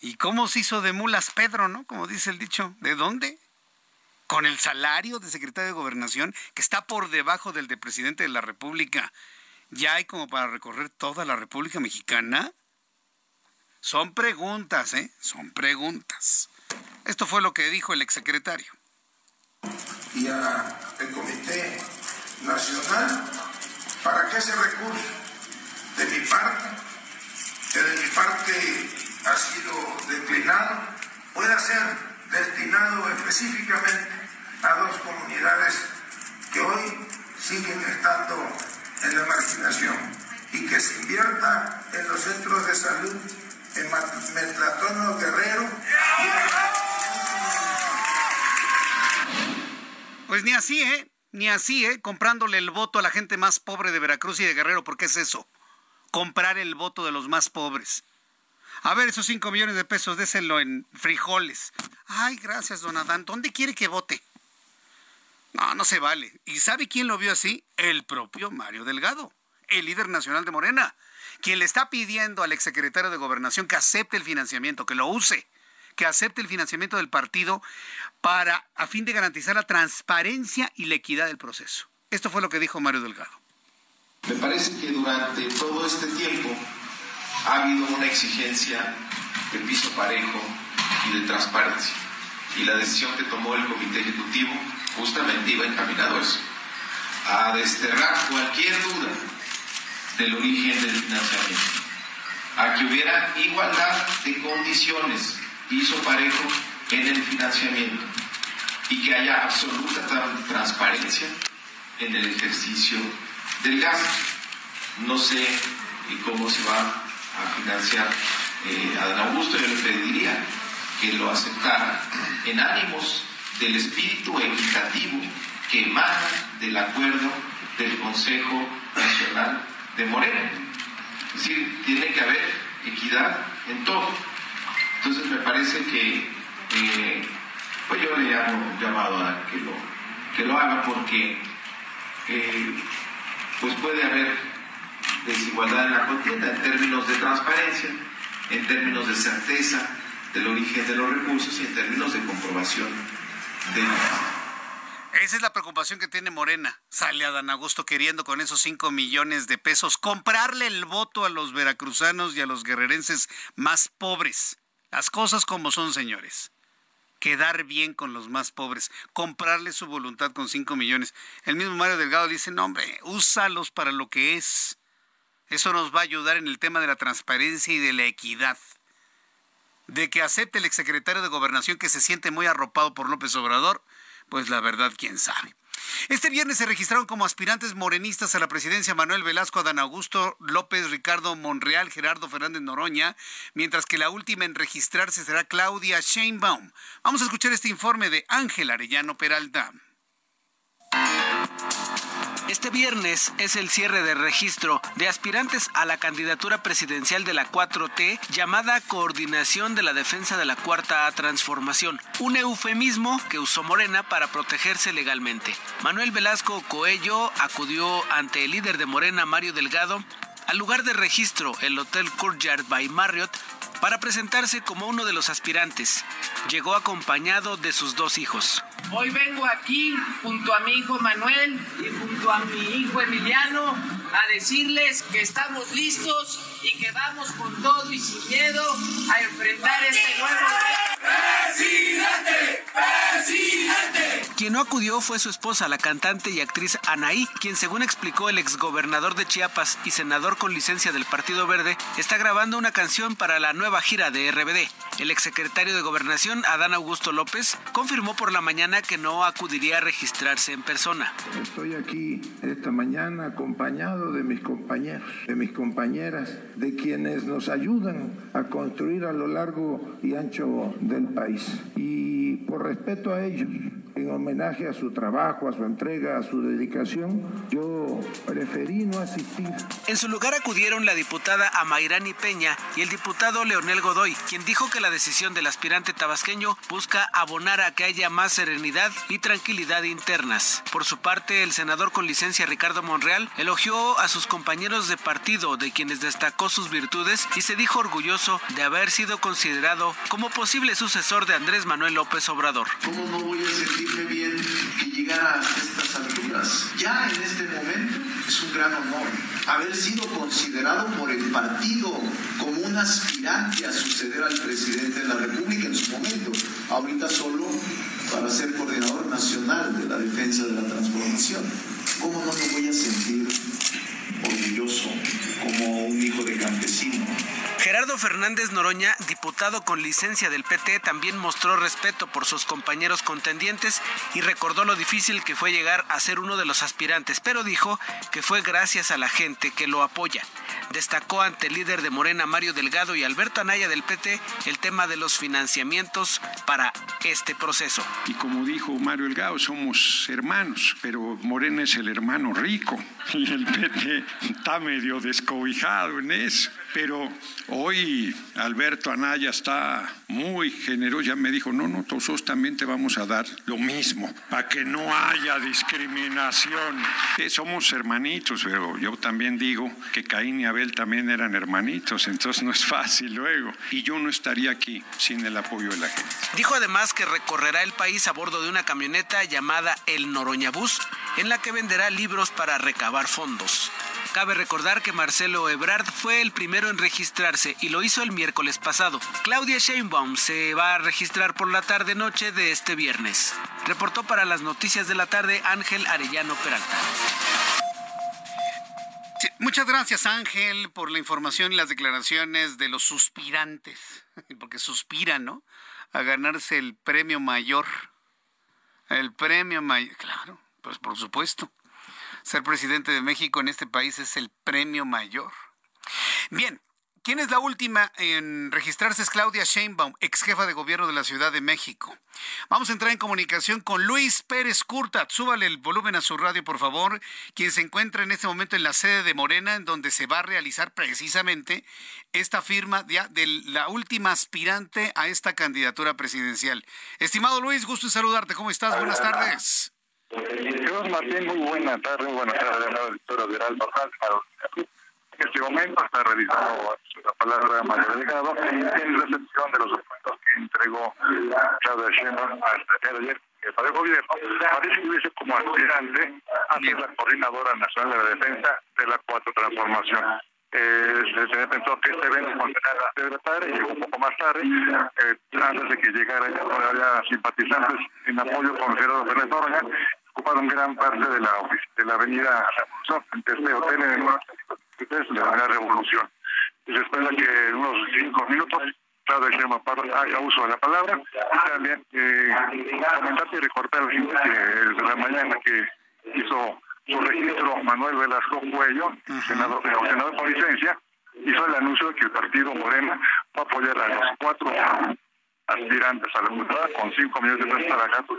¿Y cómo se hizo de mulas Pedro, no? Como dice el dicho, ¿de dónde? Con el salario de secretario de Gobernación, que está por debajo del de presidente de la República, ¿ya hay como para recorrer toda la República Mexicana? Son preguntas, ¿eh? Son preguntas. Esto fue lo que dijo el exsecretario. Y al Comité Nacional, ¿para qué ese recurso? De mi parte, que de mi parte ha sido declinado, pueda ser destinado específicamente a dos comunidades que hoy siguen estando en la marginación y que se invierta en los centros de salud en Guerrero. Pues ni así, ¿eh? Ni así, ¿eh? Comprándole el voto a la gente más pobre de Veracruz y de Guerrero, ¿por qué es eso? Comprar el voto de los más pobres. A ver, esos 5 millones de pesos, désenlo en frijoles. Ay, gracias, don Adán. ¿Dónde quiere que vote? No, no se vale. ¿Y sabe quién lo vio así? El propio Mario Delgado, el líder nacional de Morena quien le está pidiendo al exsecretario de Gobernación que acepte el financiamiento, que lo use, que acepte el financiamiento del partido para a fin de garantizar la transparencia y la equidad del proceso. Esto fue lo que dijo Mario Delgado. Me parece que durante todo este tiempo ha habido una exigencia de piso parejo y de transparencia. Y la decisión que tomó el Comité Ejecutivo justamente iba encaminado a eso, a desterrar cualquier duda del origen del financiamiento, a que hubiera igualdad de condiciones, piso parejo en el financiamiento y que haya absoluta transparencia en el ejercicio del gasto. No sé cómo se va a financiar eh, a Don Augusto, yo le pediría que lo aceptara en ánimos del espíritu equitativo que emana del acuerdo del Consejo Nacional de Morena. Es decir, tiene que haber equidad en todo. Entonces me parece que eh, pues yo le llamo llamado a que lo, que lo haga porque eh, pues puede haber desigualdad en la contienda en términos de transparencia, en términos de certeza del origen de los recursos y en términos de comprobación de esa es la preocupación que tiene Morena. Sale a Dan Augusto queriendo con esos 5 millones de pesos comprarle el voto a los veracruzanos y a los guerrerenses más pobres. Las cosas como son, señores. Quedar bien con los más pobres, comprarle su voluntad con 5 millones. El mismo Mario Delgado dice, no hombre, úsalos para lo que es. Eso nos va a ayudar en el tema de la transparencia y de la equidad. De que acepte el exsecretario de Gobernación que se siente muy arropado por López Obrador, pues la verdad, quién sabe. Este viernes se registraron como aspirantes morenistas a la presidencia Manuel Velasco, Adán Augusto López, Ricardo Monreal, Gerardo Fernández Noroña, mientras que la última en registrarse será Claudia Sheinbaum. Vamos a escuchar este informe de Ángel Arellano Peralta. Este viernes es el cierre de registro de aspirantes a la candidatura presidencial de la 4T llamada Coordinación de la Defensa de la Cuarta Transformación, un eufemismo que usó Morena para protegerse legalmente. Manuel Velasco Coello acudió ante el líder de Morena, Mario Delgado, al lugar de registro, el Hotel Courtyard by Marriott, para presentarse como uno de los aspirantes. Llegó acompañado de sus dos hijos. Hoy vengo aquí junto a mi hijo Manuel y junto a mi hijo Emiliano a decirles que estamos listos y que vamos con todo y sin miedo a enfrentar este nuevo ¡Presidente! ¡Presidente! Quien no acudió fue su esposa, la cantante y actriz Anaí, quien según explicó el exgobernador de Chiapas y senador con licencia del Partido Verde, está grabando una canción para la nueva gira de RBD. El exsecretario de Gobernación, Adán Augusto López, confirmó por la mañana que no acudiría a registrarse en persona. Estoy aquí esta mañana acompañado de mis compañeros, de mis compañeras, de quienes nos ayudan a construir a lo largo y ancho del país. Y por respeto a ellos, en homenaje a su trabajo, a su entrega, a su dedicación, yo preferí no asistir. En su lugar acudieron la diputada Amairani Peña y el diputado Leonel Godoy, quien dijo que la decisión del aspirante tabasqueño busca abonar a que haya más serenidad y tranquilidad internas. Por su parte, el senador con licencia Ricardo Monreal elogió a sus compañeros de partido, de quienes destacó sus virtudes y se dijo orgulloso de haber sido considerado como posible sucesor de Andrés Manuel López Obrador. ¿Cómo no voy a sentirme bien que llegara a estas alturas? Ya en este momento es un gran honor haber sido considerado por el partido como un aspirante a suceder al presidente de la República en su momento. Ahorita solo para ser coordinador nacional de la defensa de la transformación. ¿Cómo no me voy a sentir orgulloso como un hijo de campesino? Gerardo Fernández Noroña, diputado con licencia del PT, también mostró respeto por sus compañeros contendientes y recordó lo difícil que fue llegar a ser uno de los aspirantes, pero dijo que fue gracias a la gente que lo apoya. Destacó ante el líder de Morena, Mario Delgado, y Alberto Anaya del PT el tema de los financiamientos para este proceso. Y como dijo Mario Delgado, somos hermanos, pero Morena es el hermano rico [laughs] y el PT está medio descobijado en eso. Pero hoy Alberto Anaya está muy generoso, ya me dijo, no, no, todos también te vamos a dar lo mismo, para que no haya discriminación. Somos hermanitos, pero yo también digo que Caín y Abel también eran hermanitos, entonces no es fácil luego. Y yo no estaría aquí sin el apoyo de la gente. Dijo además que recorrerá el país a bordo de una camioneta llamada El Noroñabús, en la que venderá libros para recabar fondos. Cabe recordar que Marcelo Ebrard fue el primero en registrarse y lo hizo el miércoles pasado. Claudia Sheinbaum se va a registrar por la tarde-noche de este viernes. Reportó para las noticias de la tarde Ángel Arellano Peralta. muchas gracias Ángel por la información y las declaraciones de los suspirantes, [laughs] porque suspiran, ¿no? A ganarse el premio mayor. El premio mayor, claro, pues por supuesto. Ser presidente de México en este país es el premio mayor. Bien, ¿Quién es la última en registrarse? Es Claudia Sheinbaum, ex jefa de gobierno de la Ciudad de México. Vamos a entrar en comunicación con Luis Pérez Curtat. Súbale el volumen a su radio, por favor, quien se encuentra en este momento en la sede de Morena, en donde se va a realizar precisamente esta firma de la última aspirante a esta candidatura presidencial. Estimado Luis, gusto en saludarte. ¿Cómo estás? Buenas tardes. Jesús Martín, muy buena tarde, muy buenas tardes, la doctora de En este momento está realizando la palabra de Mario Delgado en recepción de los documentos que entregó Claudia Sheinbaum hasta el ayer jefa de gobierno para inscribirse como aspirante a ser la coordinadora nacional de la defensa de la cuatro transformación eh, se pensó que este evento funcionara a las 6 de la tarde, llegó un poco más tarde, eh, antes de que llegara había simpatizantes en apoyo con Gerardo Fernández Orga, ocuparon gran parte de la de la avenida Revolución, entre este hotel en el de la Revolución. Y se espera que en unos cinco minutos Claudia Sheinbaum haga uso de la palabra y también eh, comentar y recordar a la gente que desde la mañana que hizo su registro Manuel Velasco Cuello, senador, senador por licencia, hizo el anuncio de que el partido Morena va a apoyar a los cuatro aspirantes a la multa con cinco millones de pesos para gastos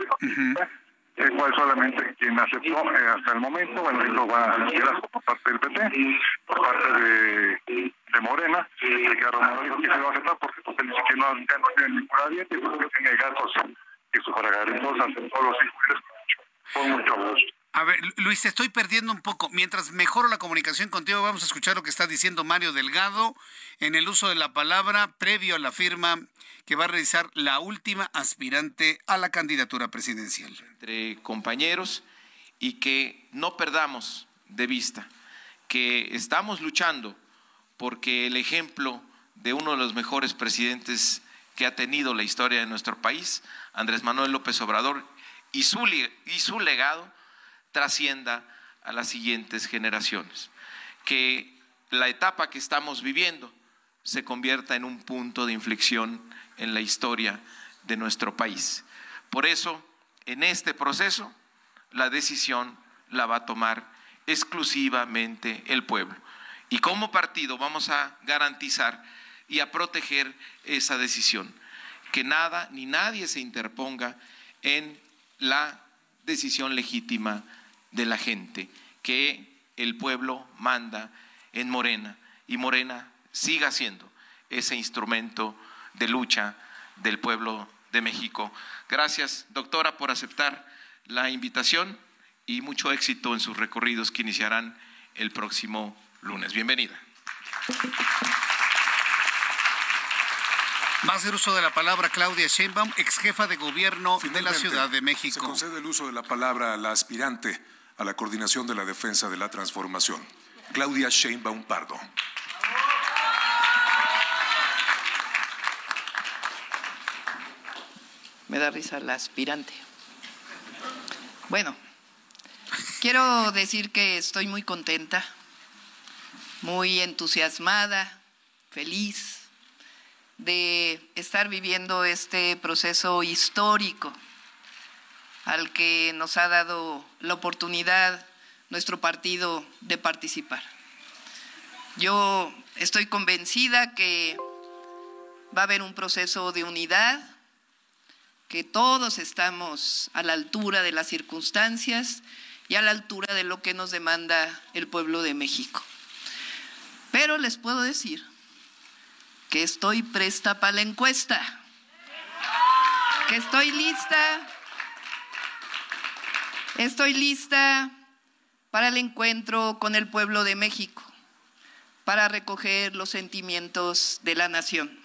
el cual solamente quien aceptó eh, hasta el momento, bueno, lo va a por parte del PT, por parte de, de Morena, Ricardo Moreno que se va a aceptar porque pues, dice que no, no tiene ninguna dieta y porque tiene gastos y sufragar. Entonces aceptó los cinco con mucho gusto. A ver, Luis, te estoy perdiendo un poco. Mientras mejoro la comunicación contigo, vamos a escuchar lo que está diciendo Mario Delgado en el uso de la palabra previo a la firma que va a realizar la última aspirante a la candidatura presidencial. Entre compañeros y que no perdamos de vista que estamos luchando porque el ejemplo de uno de los mejores presidentes que ha tenido la historia de nuestro país, Andrés Manuel López Obrador, y su, y su legado, trascienda a las siguientes generaciones. Que la etapa que estamos viviendo se convierta en un punto de inflexión en la historia de nuestro país. Por eso, en este proceso, la decisión la va a tomar exclusivamente el pueblo. Y como partido vamos a garantizar y a proteger esa decisión, que nada ni nadie se interponga en la decisión legítima de la gente, que el pueblo manda en Morena y Morena siga siendo ese instrumento de lucha del pueblo de México. Gracias, doctora, por aceptar la invitación y mucho éxito en sus recorridos que iniciarán el próximo lunes. Bienvenida. Va a hacer uso de la palabra Claudia Sheinbaum, ex jefa de gobierno de la Ciudad de México. Se concede el uso de la palabra a la aspirante a la coordinación de la defensa de la transformación, Claudia Sheinbaum Pardo. Me da risa la aspirante. Bueno, quiero decir que estoy muy contenta, muy entusiasmada, feliz de estar viviendo este proceso histórico al que nos ha dado la oportunidad nuestro partido de participar. Yo estoy convencida que va a haber un proceso de unidad, que todos estamos a la altura de las circunstancias y a la altura de lo que nos demanda el pueblo de México. Pero les puedo decir que estoy presta para la encuesta, que estoy lista Estoy lista para el encuentro con el pueblo de México, para recoger los sentimientos de la nación.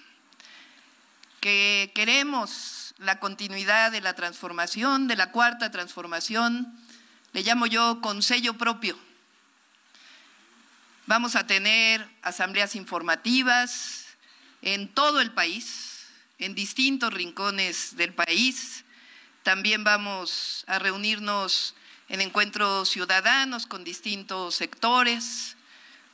Que queremos la continuidad de la transformación, de la cuarta transformación, le llamo yo con sello propio. Vamos a tener asambleas informativas en todo el país, en distintos rincones del país, también vamos a reunirnos en encuentros ciudadanos con distintos sectores,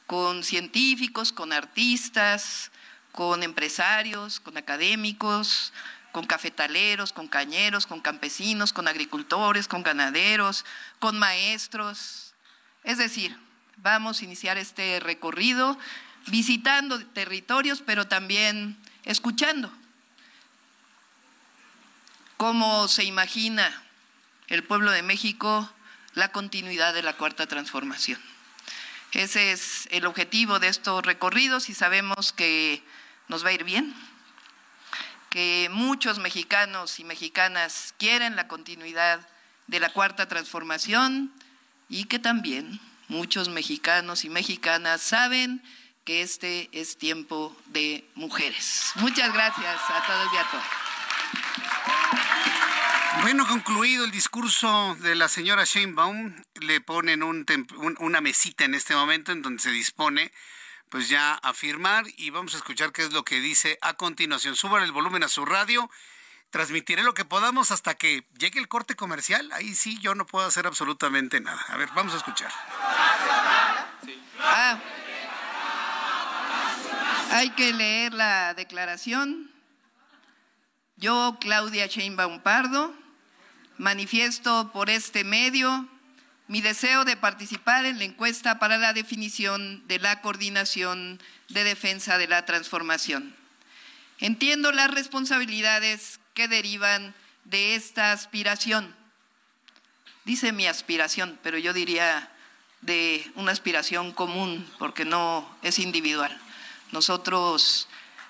con científicos, con artistas, con empresarios, con académicos, con cafetaleros, con cañeros, con campesinos, con agricultores, con ganaderos, con maestros. Es decir, vamos a iniciar este recorrido visitando territorios, pero también escuchando cómo se imagina el pueblo de México la continuidad de la cuarta transformación. Ese es el objetivo de estos recorridos y sabemos que nos va a ir bien, que muchos mexicanos y mexicanas quieren la continuidad de la cuarta transformación y que también muchos mexicanos y mexicanas saben que este es tiempo de mujeres. Muchas gracias a todos y a todas. Bueno, concluido el discurso de la señora Sheinbaum, le ponen una mesita en este momento en donde se dispone pues ya a firmar y vamos a escuchar qué es lo que dice a continuación. Suban el volumen a su radio. Transmitiré lo que podamos hasta que llegue el corte comercial. Ahí sí yo no puedo hacer absolutamente nada. A ver, vamos a escuchar. Ah, hay que leer la declaración. Yo, Claudia Sheinbaum Pardo, manifiesto por este medio mi deseo de participar en la encuesta para la definición de la coordinación de defensa de la transformación. Entiendo las responsabilidades que derivan de esta aspiración. Dice mi aspiración, pero yo diría de una aspiración común, porque no es individual. Nosotros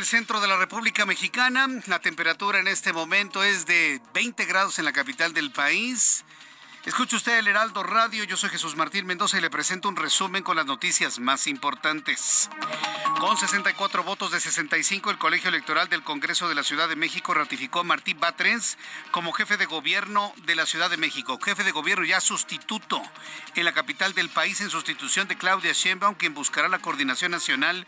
Del centro de la República Mexicana. La temperatura en este momento es de 20 grados en la capital del país. Escucha usted el Heraldo Radio, yo soy Jesús Martín Mendoza y le presento un resumen con las noticias más importantes. Con 64 votos de 65, el Colegio Electoral del Congreso de la Ciudad de México ratificó a Martí Batres como jefe de gobierno de la Ciudad de México, jefe de gobierno ya sustituto en la capital del país en sustitución de Claudia Sheinbaum, quien buscará la coordinación nacional,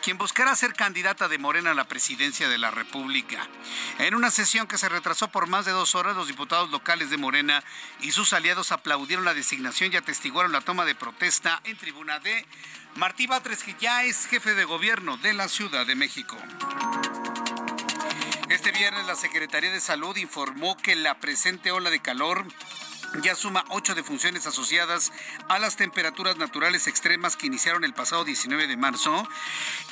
quien buscará ser candidata de Morena a la presidencia de la República. En una sesión que se retrasó por más de dos horas, los diputados locales de Morena y sus aliados aplaudieron la designación y atestiguaron la toma de protesta en tribuna de Martí Batres, que ya es jefe de gobierno de la Ciudad de México. Este viernes la Secretaría de Salud informó que la presente ola de calor ya suma ocho defunciones asociadas a las temperaturas naturales extremas que iniciaron el pasado 19 de marzo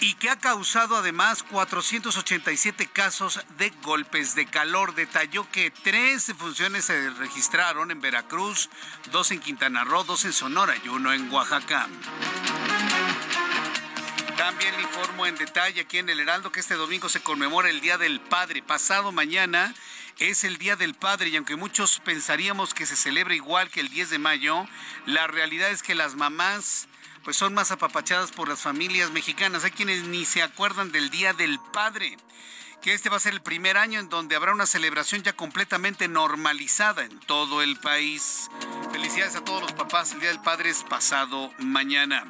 y que ha causado además 487 casos de golpes de calor. Detalló que tres defunciones se registraron en Veracruz, dos en Quintana Roo, dos en Sonora y uno en Oaxaca. También le informo en detalle aquí en el Heraldo que este domingo se conmemora el Día del Padre. Pasado mañana es el Día del Padre y aunque muchos pensaríamos que se celebra igual que el 10 de mayo, la realidad es que las mamás pues son más apapachadas por las familias mexicanas. Hay quienes ni se acuerdan del Día del Padre que este va a ser el primer año en donde habrá una celebración ya completamente normalizada en todo el país. Felicidades a todos los papás, el Día del Padre es pasado mañana.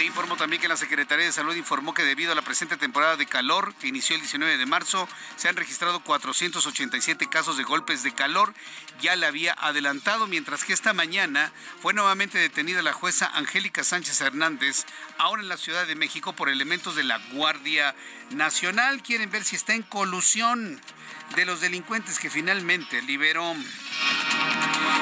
Le informo también que la Secretaría de Salud informó que debido a la presente temporada de calor que inició el 19 de marzo, se han registrado 487 casos de golpes de calor. Ya le había adelantado, mientras que esta mañana fue nuevamente detenida la jueza Angélica Sánchez Hernández, ahora en la Ciudad de México, por elementos de la Guardia Nacional. Quieren ver si está en colusión de los delincuentes que finalmente liberó.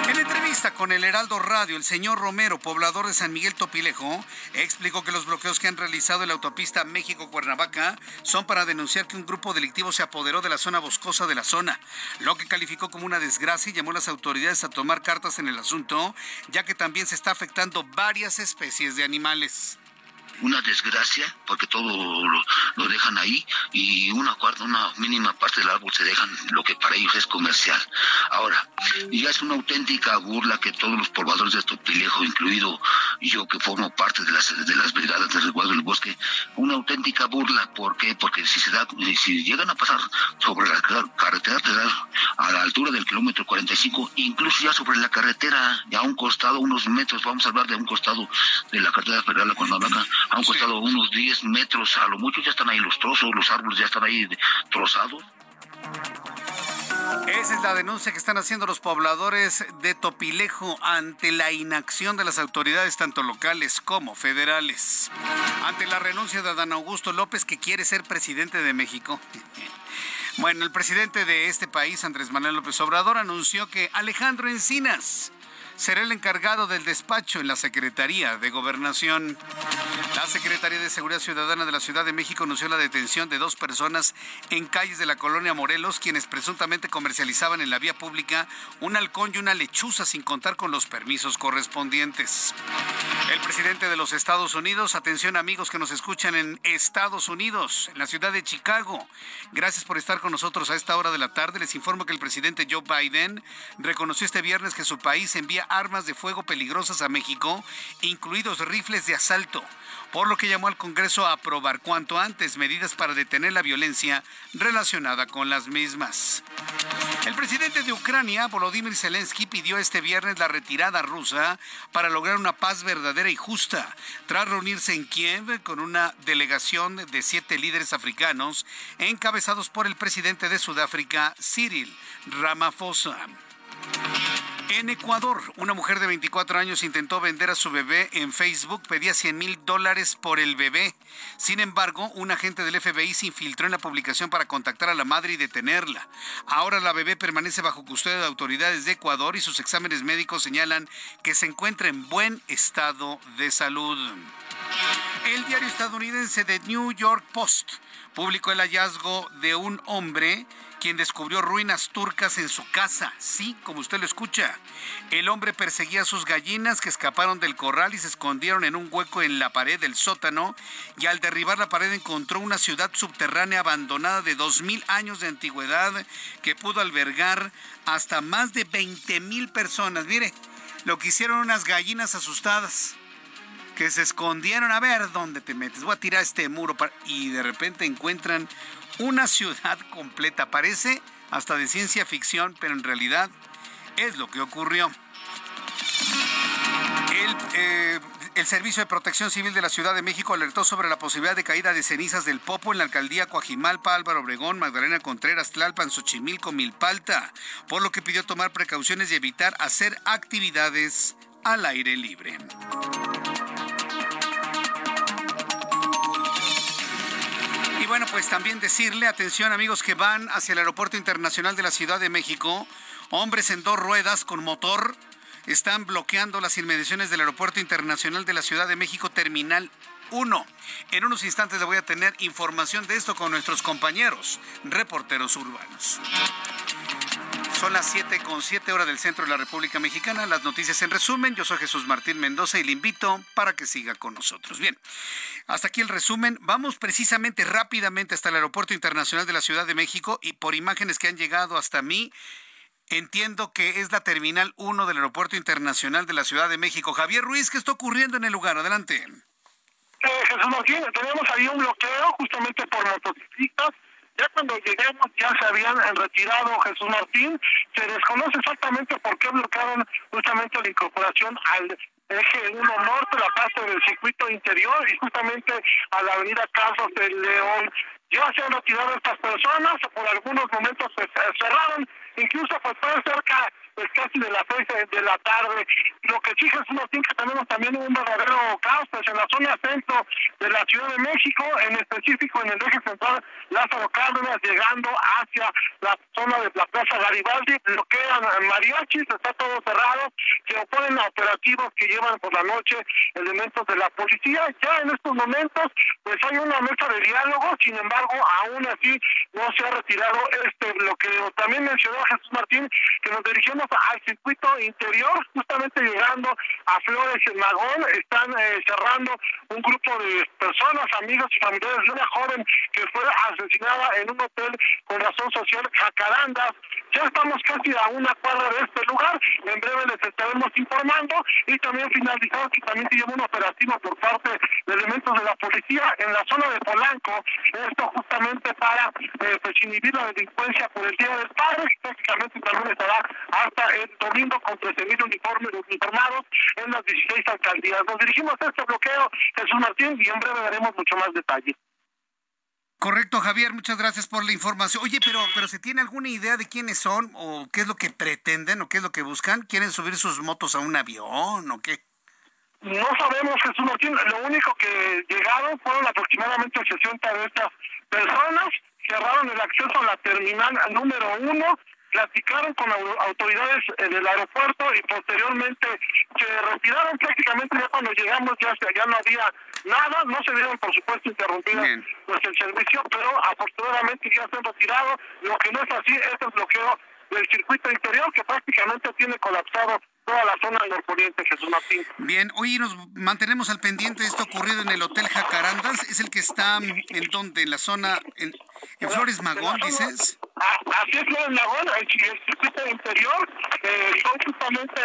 En entrevista con el Heraldo Radio, el señor Romero, poblador de San Miguel Topilejo, explicó que los bloqueos que han realizado en la autopista México-Cuernavaca son para denunciar que un grupo delictivo se apoderó de la zona boscosa de la zona, lo que calificó como una desgracia y llamó a las autoridades a tomar cartas en el asunto, ya que también se está afectando varias especies de animales una desgracia porque todo lo, dejan ahí y una cuarta, una mínima parte del árbol se dejan lo que para ellos es comercial. Ahora, ya es una auténtica burla que todos los pobladores de Topilejo, incluido yo que formo parte de las de las brigadas de resguardo del bosque, una auténtica burla, ¿por qué? Porque si se da, si llegan a pasar sobre la carretera a la altura del kilómetro 45, incluso ya sobre la carretera, ya a un costado, unos metros, vamos a hablar de un costado de la carretera federal a Cuernavaca, han costado unos 10 metros, a lo mucho ya están ahí los trozos, los árboles ya están ahí trozados. Esa es la denuncia que están haciendo los pobladores de Topilejo ante la inacción de las autoridades tanto locales como federales. Ante la renuncia de Adán Augusto López que quiere ser presidente de México. Bueno, el presidente de este país, Andrés Manuel López Obrador, anunció que Alejandro Encinas será el encargado del despacho en la Secretaría de Gobernación. La Secretaría de Seguridad Ciudadana de la Ciudad de México anunció la detención de dos personas en calles de la colonia Morelos, quienes presuntamente comercializaban en la vía pública un halcón y una lechuza sin contar con los permisos correspondientes. El presidente de los Estados Unidos, atención amigos que nos escuchan en Estados Unidos, en la ciudad de Chicago. Gracias por estar con nosotros a esta hora de la tarde. Les informo que el presidente Joe Biden reconoció este viernes que su país envía armas de fuego peligrosas a México, incluidos rifles de asalto, por lo que llamó al Congreso a aprobar cuanto antes medidas para detener la violencia relacionada con las mismas. El presidente de Ucrania, Volodymyr Zelensky, pidió este viernes la retirada rusa para lograr una paz verdadera y justa, tras reunirse en Kiev con una delegación de siete líderes africanos encabezados por el presidente de Sudáfrica, Cyril Ramaphosa. En Ecuador, una mujer de 24 años intentó vender a su bebé en Facebook, pedía 100 mil dólares por el bebé. Sin embargo, un agente del FBI se infiltró en la publicación para contactar a la madre y detenerla. Ahora la bebé permanece bajo custodia de autoridades de Ecuador y sus exámenes médicos señalan que se encuentra en buen estado de salud. El diario estadounidense The New York Post publicó el hallazgo de un hombre quien descubrió ruinas turcas en su casa. Sí, como usted lo escucha. El hombre perseguía a sus gallinas que escaparon del corral y se escondieron en un hueco en la pared del sótano y al derribar la pared encontró una ciudad subterránea abandonada de 2.000 años de antigüedad que pudo albergar hasta más de 20.000 personas. Mire, lo que hicieron unas gallinas asustadas que se escondieron a ver dónde te metes. Voy a tirar este muro y de repente encuentran una ciudad completa. Parece hasta de ciencia ficción, pero en realidad es lo que ocurrió. El, eh, el, Servicio de Protección Civil de la Ciudad de México alertó sobre la posibilidad de caída de cenizas del Popo en la alcaldía Coajimalpa, Álvaro Obregón, Magdalena Contreras, Tlalpan, Xochimilco, Milpalta, por lo que pidió tomar precauciones y evitar hacer actividades al aire libre. Bueno, pues también decirle, atención amigos que van hacia el Aeropuerto Internacional de la Ciudad de México, hombres en dos ruedas con motor están bloqueando las inmediaciones del Aeropuerto Internacional de la Ciudad de México, Terminal 1. En unos instantes voy a tener información de esto con nuestros compañeros reporteros urbanos. Son las 7 con 7 horas del centro de la República Mexicana. Las noticias en resumen. Yo soy Jesús Martín Mendoza y le invito para que siga con nosotros. Bien, hasta aquí el resumen. Vamos precisamente rápidamente hasta el Aeropuerto Internacional de la Ciudad de México y por imágenes que han llegado hasta mí, entiendo que es la Terminal 1 del Aeropuerto Internacional de la Ciudad de México. Javier Ruiz, ¿qué está ocurriendo en el lugar? Adelante. Eh, Jesús Martín, tenemos ahí un bloqueo justamente por motociclistas ya cuando lleguemos ya se habían retirado Jesús Martín. Se desconoce exactamente por qué bloquearon justamente la incorporación al eje 1 norte, la parte del circuito interior y justamente a la avenida Casos del León. Ya se han retirado estas personas, por algunos momentos se cerraron, incluso pues tan cerca pues casi de las seis de la tarde. Lo que sí Jesús Martín que tenemos también un verdadero caos pues en la zona centro de la Ciudad de México, en específico en el eje central Lázaro Cárdenas, llegando hacia la zona de la Plaza Garibaldi, bloquean mariachis, está todo cerrado, se oponen a operativos que llevan por la noche elementos de la policía. Ya en estos momentos, pues hay una mesa de diálogo, sin embargo, aún así no se ha retirado este bloqueo. También mencionó Jesús Martín que nos dirigimos al circuito interior, justamente llegando a Flores Magón, están eh, cerrando un grupo de personas, amigos y familiares de una joven que fue asesinada en un hotel con razón social Jacarandas. Ya estamos casi a una cuadra de este lugar, en breve les estaremos informando y también finalizado que también se lleva un operativo por parte de elementos de la policía en la zona de Polanco, esto justamente para eh, pues, inhibir la delincuencia por el Día del Padre, prácticamente también estará hasta el domingo con 13.000 uniformes uniformados en las 16 alcaldías. Nos dirigimos a este bloqueo, Jesús Martín, y en breve daremos mucho más detalle. Correcto, Javier, muchas gracias por la información. Oye, pero, pero ¿se tiene alguna idea de quiénes son o qué es lo que pretenden o qué es lo que buscan? ¿Quieren subir sus motos a un avión o qué? No sabemos, Jesús Martín. Lo único que llegaron fueron aproximadamente 60 de estas personas. Cerraron el acceso a la terminal número uno platicaron con autoridades del aeropuerto y posteriormente se retiraron prácticamente ya cuando llegamos ya, ya no había nada, no se dieron por supuesto interrumpidas pues el servicio, pero afortunadamente ya se han retirado, lo que no es así es el bloqueo del circuito interior que prácticamente tiene colapsado toda la zona norponiente, Jesús Martín. Bien, hoy nos mantenemos al pendiente de esto ocurrido en el Hotel Jacarandas. ¿Es el que está en donde? ¿En la zona, en, Flores Magón, dices? Ah, así es, Flores Magón, el, circuito interior. Eh, justamente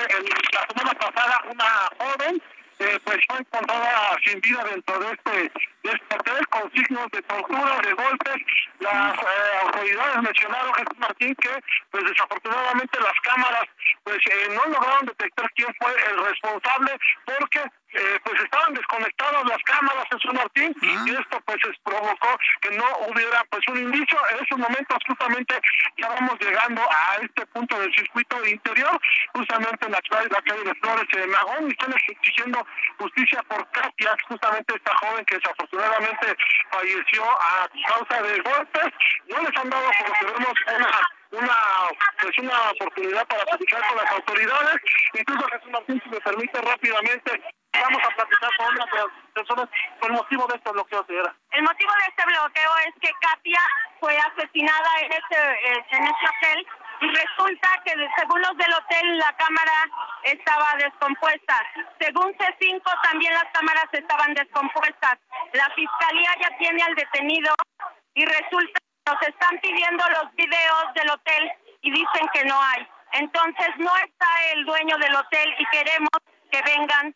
la semana pasada una joven eh, pues fue encontrada sin vida dentro de este, de hotel con signos de tortura, de golpes. Las eh, autoridades mencionaron, Jesús Martín, que pues desafortunadamente las cámaras pues eh, no lograron detectar quién fue el responsable porque eh, pues estaban desconectadas las cámaras en su Martín y esto pues provocó que no hubiera pues un indicio. En esos momentos justamente ya vamos llegando a este punto del circuito interior, justamente en la, la calle de Flores de Magón y están exigiendo justicia por Katia, justamente esta joven que desafortunadamente falleció a causa de golpes. No les han dado, que vemos, una una pues una oportunidad para platicar con las autoridades. Incluso Jesús Martín, si me permite rápidamente, vamos a platicar con una personas con el motivo de este bloqueo. El motivo de este bloqueo es que Katia fue asesinada en este, en este hotel resulta que según los del hotel la cámara estaba descompuesta. Según C5 también las cámaras estaban descompuestas. La fiscalía ya tiene al detenido y resulta nos están pidiendo los videos del hotel y dicen que no hay. Entonces no está el dueño del hotel y queremos que vengan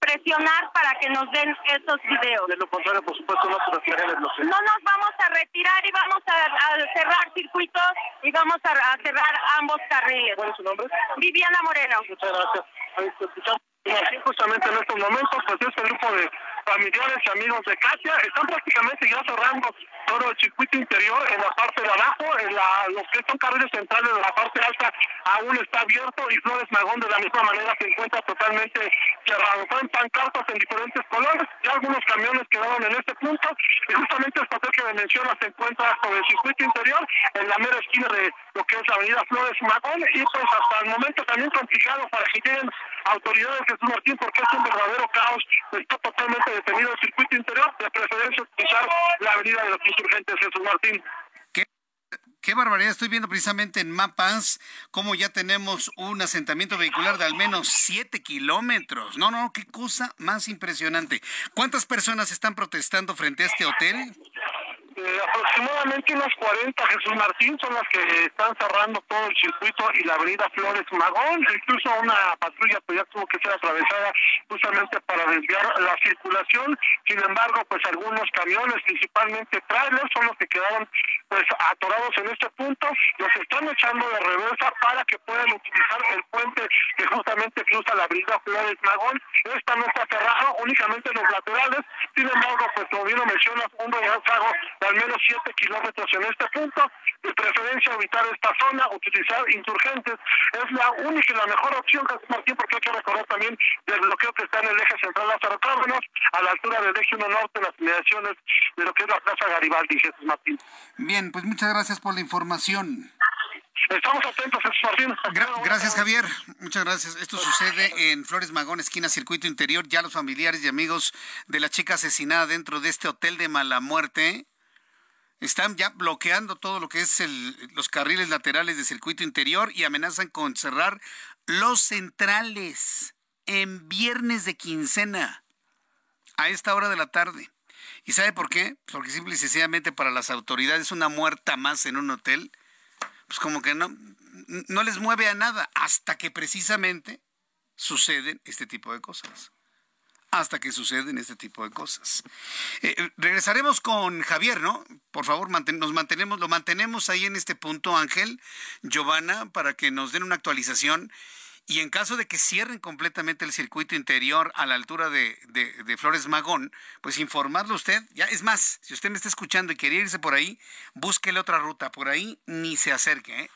presionar para que nos den esos videos. De lo contrario, por supuesto, no se No nos vamos a retirar y vamos a, cerrar circuitos y vamos a, cerrar ambos carriles. ¿Cuál es su nombre? Viviana Moreno. Muchas gracias. Justamente en estos momentos, pues este grupo de familiares y amigos de Katia están prácticamente ya cerrando todo el circuito interior en la parte de abajo, en la, los que son carriles centrales de la parte alta aún está abierto y Flores Magón de la misma manera se encuentra totalmente cerrado. Son pancartas en diferentes colores, ya algunos camiones quedaron en este punto y justamente esta hotel que me menciona se encuentra sobre el circuito interior en la mera esquina de lo que es la avenida Flores Magón y pues hasta el momento también complicado para que lleguen autoridades Jesús Martín porque es un verdadero caos, está totalmente detenido el circuito interior, de preferencia utilizar la avenida de los insurgentes Jesús Martín. Qué barbaridad, estoy viendo precisamente en mapas cómo ya tenemos un asentamiento vehicular de al menos 7 kilómetros. No, no, qué cosa más impresionante. ¿Cuántas personas están protestando frente a este hotel? Eh, aproximadamente unas 40 Jesús Martín son las que están cerrando todo el circuito y la avenida Flores Magón. Incluso una patrulla pues ya tuvo que ser atravesada justamente para desviar la circulación. Sin embargo, pues algunos camiones, principalmente trailers, son los que quedaron pues atorados en este punto. Los están echando de reversa para que puedan utilizar el puente que justamente cruza la avenida Flores Magón. Esta no está cerrada, únicamente los laterales. Sin embargo, pues como bien lo mencionas, un rezago de al menos 7 kilómetros en este punto. De preferencia evitar esta zona, utilizar insurgentes. Es la única y la mejor opción, Jesús Martín, porque hay que recordar también del bloqueo que está en el eje central Lázaro Cárdenas, a la altura del eje 1 norte, en las inmediaciones de lo que es la Plaza Garibaldi, Jesús Martín. Bien, pues muchas gracias por la información. Estamos atentos, Martín. gracias, Javier. Muchas gracias. Esto sucede en Flores Magón, esquina Circuito Interior. Ya los familiares y amigos de la chica asesinada dentro de este hotel de mala muerte están ya bloqueando todo lo que es los carriles laterales de circuito interior y amenazan con cerrar los centrales en viernes de quincena a esta hora de la tarde. ¿Y sabe por qué? Porque simple y sencillamente para las autoridades una muerta más en un hotel, pues como que no, no les mueve a nada hasta que precisamente suceden este tipo de cosas hasta que suceden este tipo de cosas. Eh, eh, regresaremos con Javier, ¿no? Por favor, nos mantenemos, lo mantenemos ahí en este punto, Ángel, Giovanna, para que nos den una actualización. Y en caso de que cierren completamente el circuito interior a la altura de, Flores Magón, pues informarlo usted. Ya es más, si usted me está escuchando y quiere irse por ahí, búsquele otra ruta. Por ahí ni se acerque, ¿eh?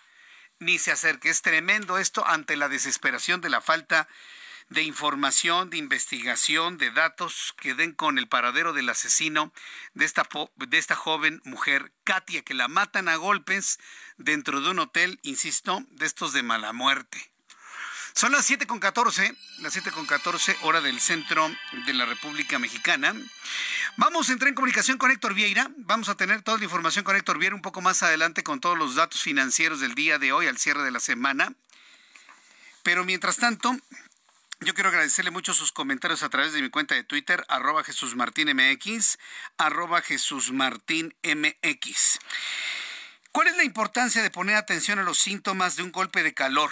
Ni se acerque. Es tremendo esto ante la desesperación de la falta de información, de investigación, de datos que den con el paradero del asesino de esta, de esta joven mujer, Katia, que la matan a golpes dentro de un hotel, insisto, de estos de mala muerte. Son las 7.14, las 7.14 hora del centro de la República Mexicana. Vamos a entrar en comunicación con Héctor Vieira. Vamos a tener toda la información con Héctor Vieira un poco más adelante con todos los datos financieros del día de hoy al cierre de la semana. Pero mientras tanto, yo quiero agradecerle mucho sus comentarios a través de mi cuenta de Twitter, arroba Jesús Martín MX, arroba Jesús Martín MX. ¿Cuál es la importancia de poner atención a los síntomas de un golpe de calor?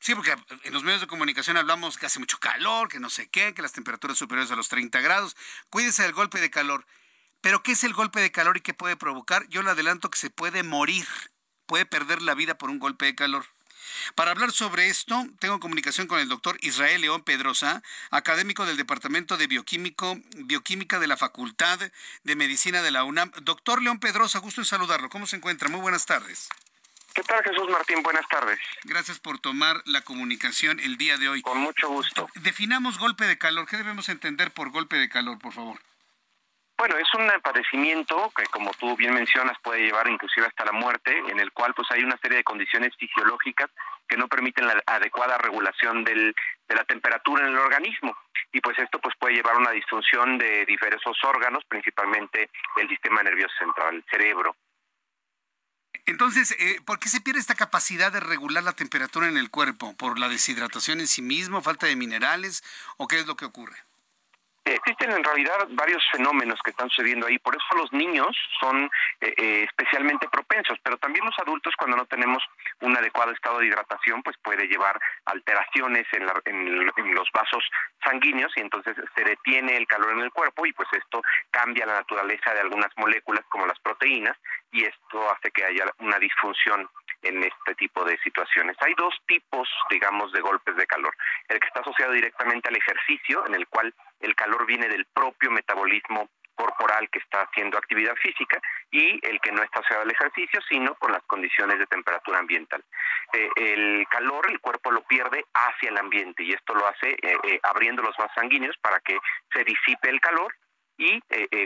Sí, porque en los medios de comunicación hablamos que hace mucho calor, que no sé qué, que las temperaturas superiores a los 30 grados. Cuídese del golpe de calor. Pero ¿qué es el golpe de calor y qué puede provocar? Yo le adelanto que se puede morir, puede perder la vida por un golpe de calor. Para hablar sobre esto, tengo comunicación con el doctor Israel León Pedrosa, académico del Departamento de Bioquímico, Bioquímica de la Facultad de Medicina de la UNAM. Doctor León Pedrosa, gusto en saludarlo. ¿Cómo se encuentra? Muy buenas tardes. ¿Qué tal, Jesús Martín? Buenas tardes. Gracias por tomar la comunicación el día de hoy. Con mucho gusto. Definamos golpe de calor. ¿Qué debemos entender por golpe de calor, por favor? Bueno, es un padecimiento que, como tú bien mencionas, puede llevar inclusive hasta la muerte, en el cual pues hay una serie de condiciones fisiológicas que no permiten la adecuada regulación del, de la temperatura en el organismo y pues esto pues puede llevar a una disfunción de diversos órganos, principalmente el sistema nervioso central, el cerebro. Entonces, eh, ¿por qué se pierde esta capacidad de regular la temperatura en el cuerpo? ¿Por la deshidratación en sí mismo, falta de minerales o qué es lo que ocurre? Existen en realidad varios fenómenos que están sucediendo ahí, por eso los niños son eh, eh, especialmente propensos, pero también los adultos cuando no tenemos un adecuado estado de hidratación, pues puede llevar alteraciones en, en, los vasos sanguíneos y entonces se detiene el calor en el cuerpo y pues esto cambia la naturaleza de algunas moléculas como las proteínas y esto hace que haya una disfunción en este tipo de situaciones. Hay dos tipos, digamos, de golpes de calor. El que está asociado directamente al ejercicio, en el cual el calor viene del propio metabolismo corporal que está haciendo actividad física y el que no está asociado al ejercicio, sino con las condiciones de temperatura ambiental. Eh, el calor, el cuerpo lo pierde hacia el ambiente y esto lo hace eh, eh, abriendo los vasos sanguíneos para que se disipe el calor y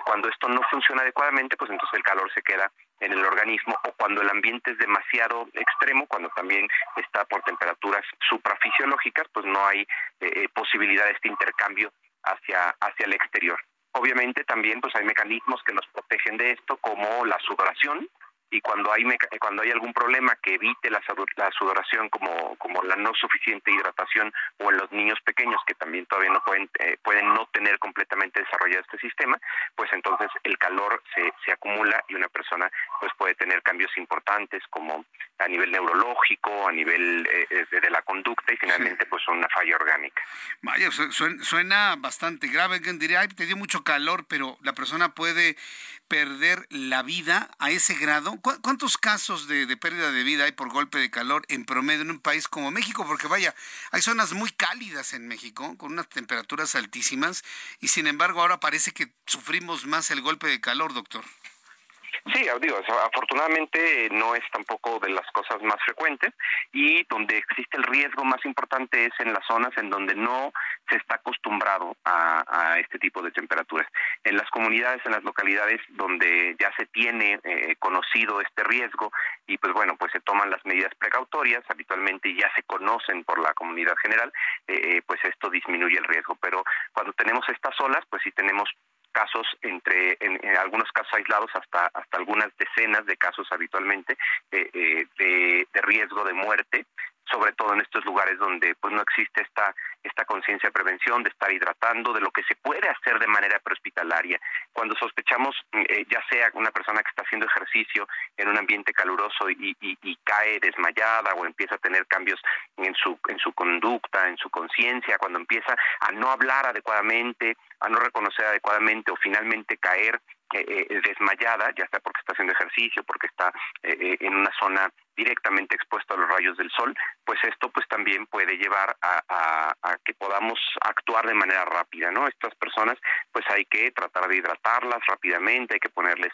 cuando esto no funciona adecuadamente, pues entonces el calor se queda en el organismo o cuando el ambiente es demasiado extremo, cuando también está por temperaturas suprafisiológicas, pues no hay eh, eh, posibilidad de este intercambio hacia, hacia el exterior. Obviamente también pues hay mecanismos que nos protegen de esto como la sudoración, y cuando hay cuando hay algún problema que evite la, la sudoración como, como la no suficiente hidratación o en los niños pequeños que también todavía no pueden eh, pueden no tener completamente desarrollado este sistema pues entonces el calor se, se acumula y una persona pues puede tener cambios importantes como a nivel neurológico a nivel eh, eh, de, la conducta y finalmente pues una falla orgánica. Vaya suena, bastante grave. Diría ay te dio mucho calor pero la persona puede perder la vida a ese grado? ¿Cuántos casos de, pérdida de vida hay por golpe de calor en promedio en un país como México? Porque vaya, hay zonas muy cálidas en México, con unas temperaturas altísimas, y sin embargo ahora parece que sufrimos más el golpe de calor, doctor. Sí, digo, afortunadamente no es tampoco de las cosas más frecuentes y donde existe el riesgo más importante es en las zonas en donde no se está acostumbrado a, este tipo de temperaturas. En las comunidades, en las localidades donde ya se tiene eh, conocido este riesgo y pues bueno, pues se toman las medidas precautorias, habitualmente ya se conocen por la comunidad general, eh, eh, pues esto disminuye el riesgo. Pero cuando tenemos estas olas, pues sí tenemos casos entre en, algunos casos aislados hasta hasta algunas decenas de casos habitualmente de, de riesgo de muerte sobre todo en estos lugares donde pues no existe esta esta conciencia de prevención, de estar hidratando, de lo que se puede hacer de manera prehospitalaria. Cuando sospechamos, mm, eh, ya sea una persona que está haciendo ejercicio en un ambiente caluroso y, cae desmayada o empieza a tener cambios en su, en su conducta, en su conciencia, cuando empieza a no hablar adecuadamente, a no reconocer adecuadamente o finalmente caer eh, eh, desmayada, ya sea porque está haciendo ejercicio, porque está eh, en una zona directamente expuesta a los rayos del sol, pues esto pues también puede llevar a, que podamos actuar de manera rápida, ¿no? Estas personas pues hay que tratar de hidratarlas rápidamente, hay que ponerles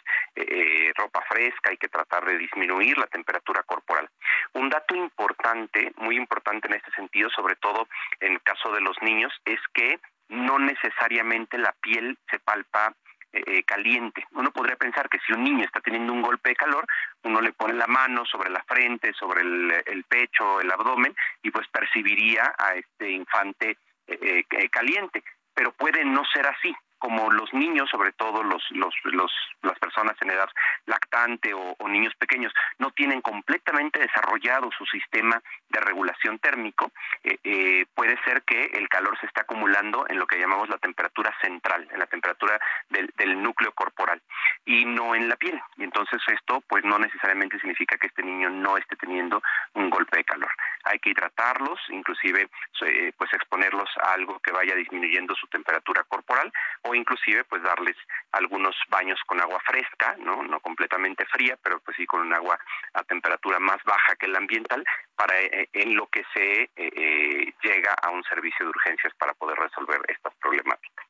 ropa fresca, hay que tratar de disminuir la temperatura corporal. Un dato importante, muy importante en este sentido, sobre todo en el caso de los niños, es que no necesariamente la piel se palpa eh, eh, caliente. Uno podría pensar que si un niño está teniendo un golpe de calor, uno le pone la mano sobre la frente, sobre el, pecho, el abdomen, y pues percibiría a este infante eh, caliente. Pero puede no ser así como los niños, sobre todo los, los, los, las personas en edad lactante o, niños pequeños, no tienen completamente desarrollado su sistema de regulación térmico, eh, eh, puede ser que el calor se está acumulando en lo que llamamos la temperatura central, en la temperatura del, del núcleo corporal y no en la piel. Y entonces esto pues no necesariamente significa que este niño no esté teniendo un golpe de calor. Hay que hidratarlos, inclusive pues exponerlos a algo que vaya disminuyendo su temperatura corporal o inclusive pues darles algunos baños con agua fresca, no, no completamente fría, pero pues sí con un agua a temperatura más baja que el ambiental para eh, en lo que se eh, eh, llega a un servicio de urgencias para poder resolver estas problemáticas.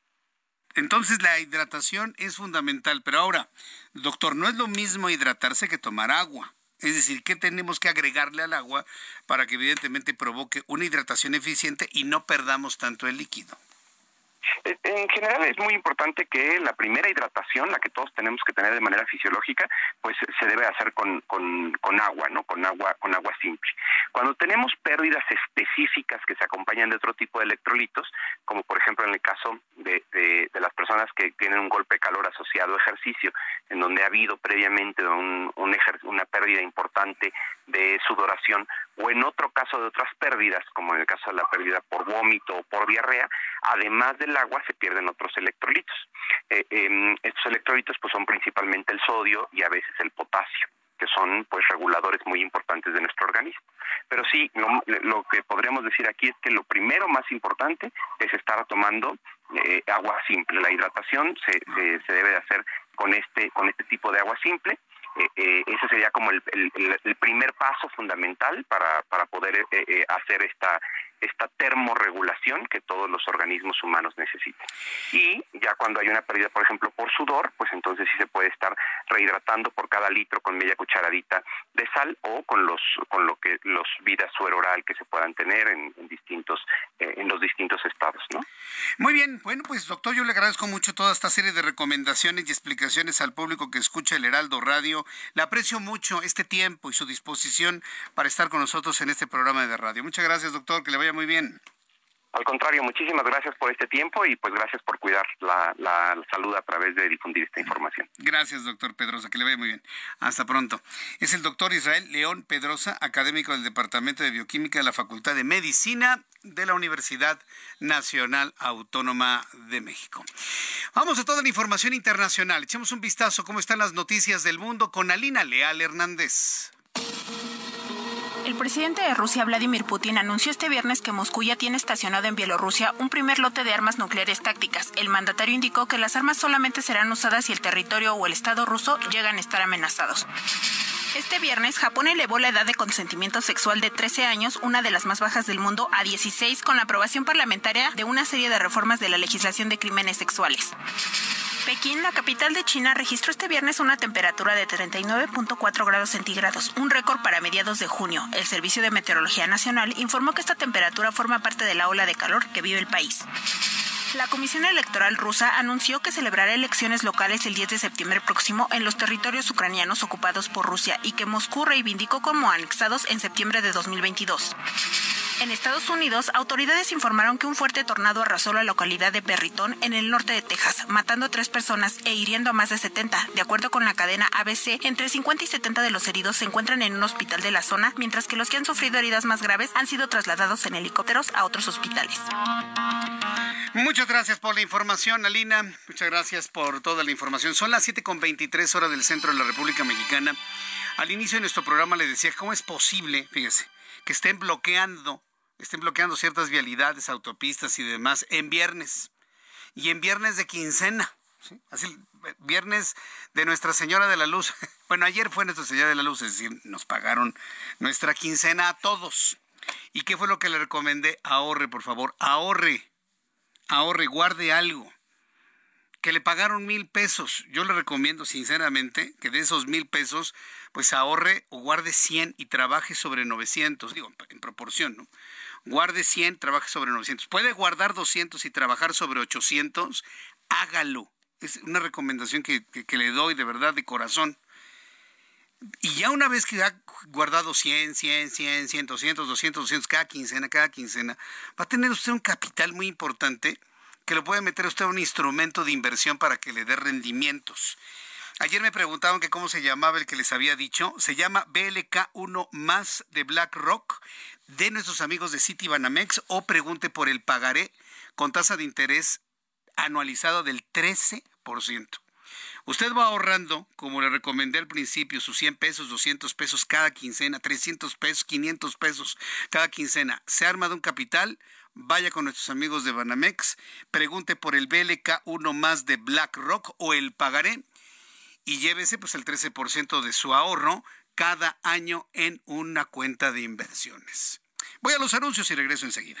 Entonces la hidratación es fundamental, pero ahora, doctor, no es lo mismo hidratarse que tomar agua. Es decir, ¿qué tenemos que agregarle al agua para que evidentemente provoque una hidratación eficiente y no perdamos tanto el líquido? Eh, en general es muy importante que la primera hidratación, la que todos tenemos que tener de manera fisiológica, pues se debe hacer con, agua, ¿no? Con agua, con agua simple. Cuando tenemos pérdidas específicas que se acompañan de otro tipo de electrolitos, como por ejemplo en el caso de, las personas que tienen un golpe de calor asociado a ejercicio, en donde ha habido previamente un una pérdida importante de sudoración, o en otro caso de otras pérdidas, como en el caso de la pérdida por vómito o por diarrea, además del agua se pierden otros electrolitos. Eh, em, estos electrolitos pues son principalmente el sodio y a veces el potasio que son pues reguladores muy importantes de nuestro organismo. Pero sí, lo, que podríamos decir aquí es que lo primero más importante es estar tomando eh, agua simple. La hidratación se, se, se, debe de hacer con este, con este tipo de agua simple eh, eh, ese sería como el, primer paso fundamental para, para poder eh, hacer esta esta termorregulación que todos los organismos humanos necesitan. Y ya cuando hay una pérdida, por ejemplo, por sudor, pues entonces sí se puede estar rehidratando por cada litro con media cucharadita de sal o con los con lo que los vidas suero oral que se puedan tener en, distintos eh, en los distintos estados, ¿no? Muy bien, bueno, pues doctor, yo le agradezco mucho toda esta serie de recomendaciones y explicaciones al público que escucha el Heraldo Radio. Le aprecio mucho este tiempo y su disposición para estar con nosotros en este programa de radio. Muchas gracias, doctor, que le vaya muy bien. Al contrario, muchísimas gracias por este tiempo y pues gracias por cuidar la, salud a través de difundir esta información. Gracias, doctor Pedrosa, que le vaya muy bien. Hasta pronto. Es el doctor Israel León Pedrosa, académico del Departamento de Bioquímica de la Facultad de Medicina de la Universidad Nacional Autónoma de México. Vamos a toda la información internacional. Echemos un vistazo cómo están las noticias del mundo con Alina Leal Hernández. El presidente de Rusia, Vladimir Putin, anunció este viernes que Moscú ya tiene estacionado en Bielorrusia un primer lote de armas nucleares tácticas. El mandatario indicó que las armas solamente serán usadas si el territorio o el Estado ruso llegan a estar amenazados. Este viernes, Japón elevó la edad de consentimiento sexual de 13 años, una de las más bajas del mundo, a 16 con la aprobación parlamentaria de una serie de reformas de la legislación de crímenes sexuales. Pekín, la capital de China, registró este viernes una temperatura de 39.4 grados centígrados, un récord para mediados de junio. El Servicio de Meteorología Nacional informó que esta temperatura forma parte de la ola de calor que vive el país. La Comisión Electoral rusa anunció que celebrará elecciones locales el 10 de septiembre próximo en los territorios ucranianos ocupados por Rusia y que Moscú reivindicó como anexados en septiembre de 2022. En Estados Unidos, autoridades informaron que un fuerte tornado arrasó la localidad de Perritón en el norte de Texas, matando a tres personas e hiriendo a más de 70. De acuerdo con la cadena ABC, entre 50 y 70 de los heridos se encuentran en un hospital de la zona, mientras que los que han sufrido heridas más graves han sido trasladados en helicópteros a otros hospitales. Gracias por la información, Alina. Muchas gracias por toda la información. Son las 7.23 horas del centro de la República Mexicana. Al inicio de nuestro programa le decía cómo es posible, fíjese, que estén bloqueando estén bloqueando ciertas vialidades, autopistas y demás en viernes. Y en viernes de quincena. Así, viernes de Nuestra Señora de la Luz. [laughs] Bueno, ayer fue Nuestra Señora de la Luz, es decir, nos pagaron nuestra quincena a todos. ¿Y qué fue lo que le recomendé? Ahorre, por favor, ahorre. Ahorre, guarde algo. Que le pagaron mil pesos. Yo le recomiendo sinceramente que de esos mil pesos, pues ahorre o guarde 100 y trabaje sobre 900, digo, en proporción, ¿no? guarde 100, trabaje sobre 900. Puede guardar 200 y trabajar sobre 800, hágalo. Es una recomendación que, le doy de verdad, de corazón. Y ya una vez que ha guardado 100, 100, 100, 100, 200, 200, 200, cada quincena, cada quincena, va a tener usted un capital muy importante que lo puede meter usted a un instrumento de inversión para que le dé rendimientos. Ayer me preguntaban que cómo se llamaba el que les había dicho. Se llama BLK1 más de BlackRock de nuestros amigos de Citibanamex o pregunte por el pagaré con tasa de interés anualizado del 13%. Usted va ahorrando, como le recomendé al principio, sus 100 pesos, 200 pesos cada quincena, 300 pesos, 500 pesos cada quincena. Se arma de un capital, vaya con nuestros amigos de Banamex, pregunte por el BLK 1 más de BlackRock o el pagaré y llévese pues el 13% de su ahorro cada año en una cuenta de inversiones. Voy a los anuncios y regreso enseguida.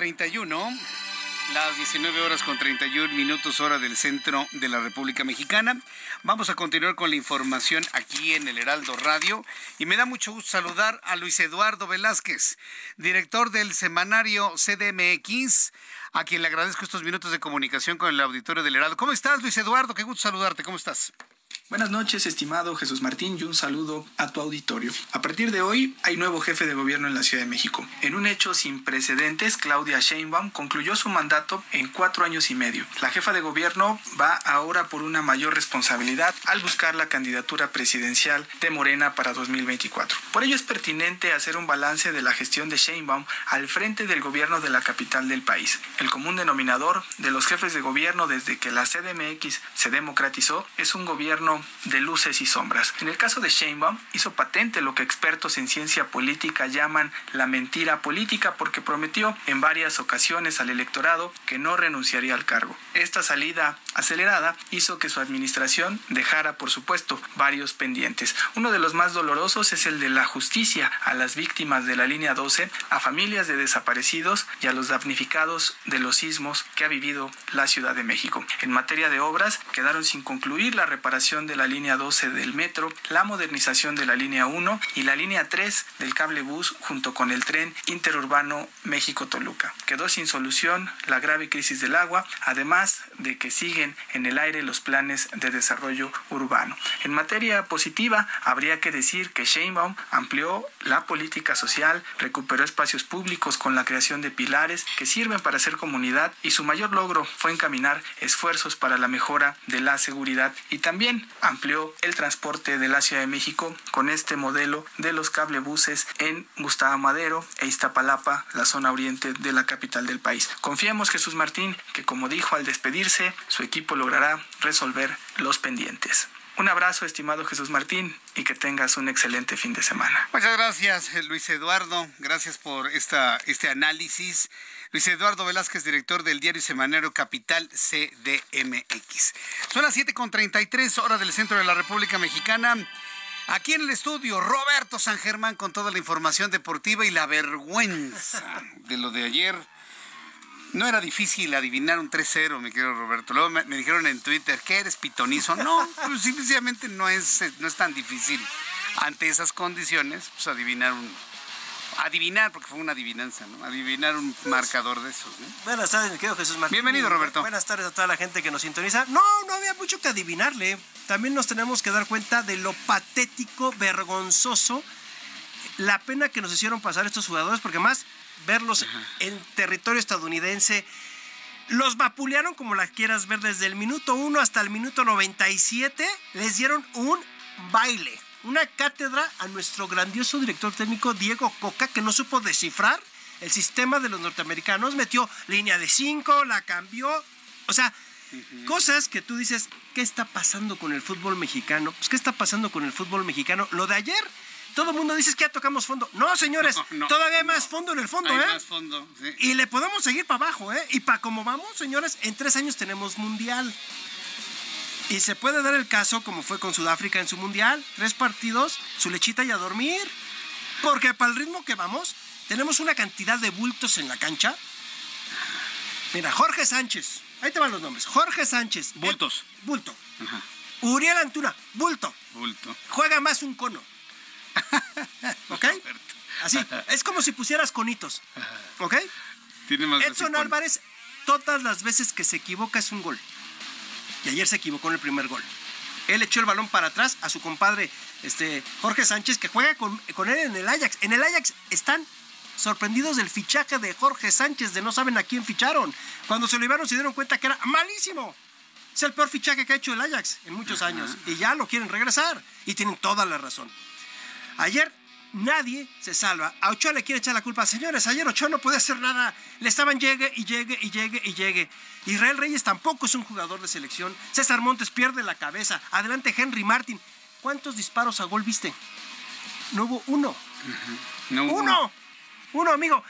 31, las 19 horas con 31 minutos hora del centro de la República Mexicana. Vamos a continuar con la información aquí en el Heraldo Radio y me da mucho gusto saludar a Luis Eduardo Velázquez, director del semanario CDMX, a quien le agradezco estos minutos de comunicación con el auditorio del Heraldo. ¿Cómo estás, Luis Eduardo? Qué gusto saludarte. ¿Cómo estás? Buenas noches, estimado Jesús Martín, y un saludo a tu auditorio. A partir de hoy hay nuevo jefe de gobierno en la Ciudad de México. En un hecho sin precedentes, Claudia Sheinbaum concluyó su mandato en cuatro años y medio. La jefa de gobierno va ahora por una mayor responsabilidad al buscar la candidatura presidencial de Morena para 2024. Por ello es pertinente hacer un balance de la gestión de Sheinbaum al frente del gobierno de la capital del país. El común denominador de los jefes de gobierno desde que la CDMX se democratizó es un gobierno de luces y sombras. En el caso de Sheinbaum, hizo patente lo que expertos en ciencia política llaman la mentira política porque prometió en varias ocasiones al electorado que no renunciaría al cargo. Esta salida acelerada hizo que su administración dejara, por supuesto, varios pendientes. Uno de los más dolorosos es el de la justicia a las víctimas de la línea 12, a familias de desaparecidos y a los damnificados de los sismos que ha vivido la Ciudad de México. En materia de obras, quedaron sin concluir la reparación de la línea 12 del metro, la modernización de la línea 1 y la línea 3 del cable bus junto con el tren interurbano México-Toluca. Quedó sin solución la grave crisis del agua, además de que siguen en el aire los planes de desarrollo urbano. En materia positiva, habría que decir que Sheinbaum amplió la política social, recuperó espacios públicos con la creación de pilares que sirven para hacer comunidad y su mayor logro fue encaminar esfuerzos para la mejora de la seguridad y también amplió el transporte de la Ciudad de México con este modelo de los cablebuses en Gustavo Madero e Iztapalapa, la zona oriente de la capital del país. Confiemos, Jesús Martín, que como dijo al despedirse, su equipo logrará resolver los pendientes. Un abrazo, estimado Jesús Martín, y que tengas un excelente fin de semana. Muchas gracias, Luis Eduardo. Gracias por esta, este análisis. Luis Eduardo Velázquez, director del diario semanero Capital CDMX. Son las 7.33 horas del centro de la República Mexicana. Aquí en el estudio, Roberto San Germán con toda la información deportiva y la vergüenza de lo de ayer. No era difícil adivinar un 3-0, mi querido Roberto. Luego me, me, dijeron en Twitter que eres pitonizo. No, pues simplemente no es, no es tan difícil ante esas condiciones, pues adivinar un, adivinar, porque fue una adivinanza, ¿no? Adivinar un marcador de esos, ¿no? Buenas tardes, mi querido Jesús Martín. Bienvenido, Roberto. Buenas tardes a toda la gente que nos sintoniza. No, no había mucho que adivinarle. También nos tenemos que dar cuenta de lo patético, vergonzoso, la pena que nos hicieron pasar estos jugadores, porque más verlos Ajá. en territorio estadounidense. Los vapulearon como las quieras ver desde el minuto 1 hasta el minuto 97. Les dieron un baile, una cátedra a nuestro grandioso director técnico Diego Coca, que no supo descifrar el sistema de los norteamericanos. Metió línea de 5, la cambió. O sea, uh -huh. cosas que tú dices, ¿qué está pasando con el fútbol mexicano? Pues, ¿qué está pasando con el fútbol mexicano? Lo de ayer todo el mundo dice que ya tocamos fondo. No, señores, no, [laughs] no, todavía hay más fondo en el fondo, hay ¿eh? Más fondo, sí. Y le podemos seguir para abajo, ¿eh? Y para como vamos, señores, en tres años tenemos mundial. Y se puede dar el caso, como fue con Sudáfrica en su mundial, tres partidos, su lechita y a dormir. Porque para el ritmo que vamos, tenemos una cantidad de bultos en la cancha. Mira, Jorge Sánchez, ahí te van los nombres. Jorge Sánchez. Bultos. El, bulto. Ajá. Uriel Antuna, bulto. Bulto. Juega más un cono. ¿Ok? Así, es como si pusieras conitos. ¿Ok? Tiene más Edson Álvarez, todas las veces que se equivoca es un gol. Y ayer se equivocó en el primer gol. Él echó el balón para atrás a su compadre este, Jorge Sánchez, que juega con, con él en el Ajax. En el Ajax están sorprendidos del fichaje de Jorge Sánchez, de no saben a quién ficharon. Cuando se lo iban se dieron cuenta que era malísimo. Es el peor fichaje que ha hecho el Ajax en muchos años. Y ya lo quieren regresar. Y tienen toda la razón. Ayer nadie se salva. A Ochoa le quiere echar la culpa. Señores, ayer Ochoa no puede hacer nada. Le estaban llegue y llegue y llegue y llegue. Israel Reyes tampoco es un jugador de selección. César Montes pierde la cabeza. Adelante Henry Martin. ¿Cuántos disparos a gol viste? No hubo uno. Uh -huh. no hubo. Uno. Uno, amigo.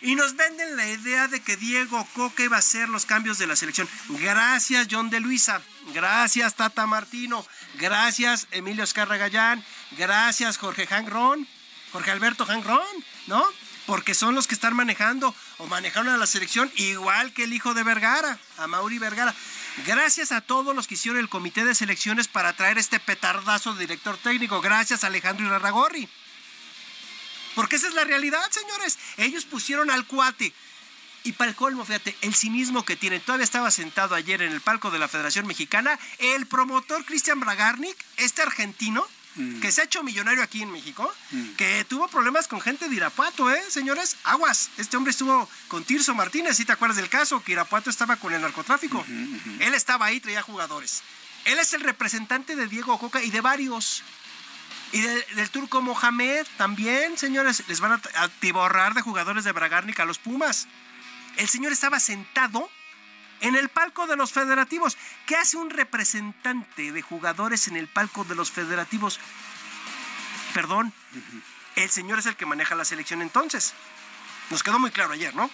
Y nos venden la idea de que Diego Coca iba a hacer los cambios de la selección. Gracias, John de Luisa. Gracias, Tata Martino. Gracias, Emilio Escarra Gallán. Gracias, Jorge Hangron. Jorge Alberto Hangron, ¿no? Porque son los que están manejando o manejaron a la selección igual que el hijo de Vergara, a Mauri Vergara. Gracias a todos los que hicieron el comité de selecciones para traer este petardazo de director técnico. Gracias, Alejandro Irarragorri. Porque esa es la realidad, señores. Ellos pusieron al cuate. Y para el colmo, fíjate, el cinismo que tienen. Todavía estaba sentado ayer en el palco de la Federación Mexicana el promotor Cristian Bragarnik, este argentino, mm. que se ha hecho millonario aquí en México, mm. que tuvo problemas con gente de Irapuato, ¿eh, señores? Aguas. Este hombre estuvo con Tirso Martínez, si te acuerdas del caso, que Irapuato estaba con el narcotráfico. Uh -huh, uh -huh. Él estaba ahí, traía jugadores. Él es el representante de Diego Coca y de varios. Y de, del turco Mohamed también, señores, les van a atiborrar de jugadores de Bragarnik a los Pumas. El señor estaba sentado en el palco de los federativos. ¿Qué hace un representante de jugadores en el palco de los federativos? Perdón, el señor es el que maneja la selección entonces. Nos quedó muy claro ayer, ¿no?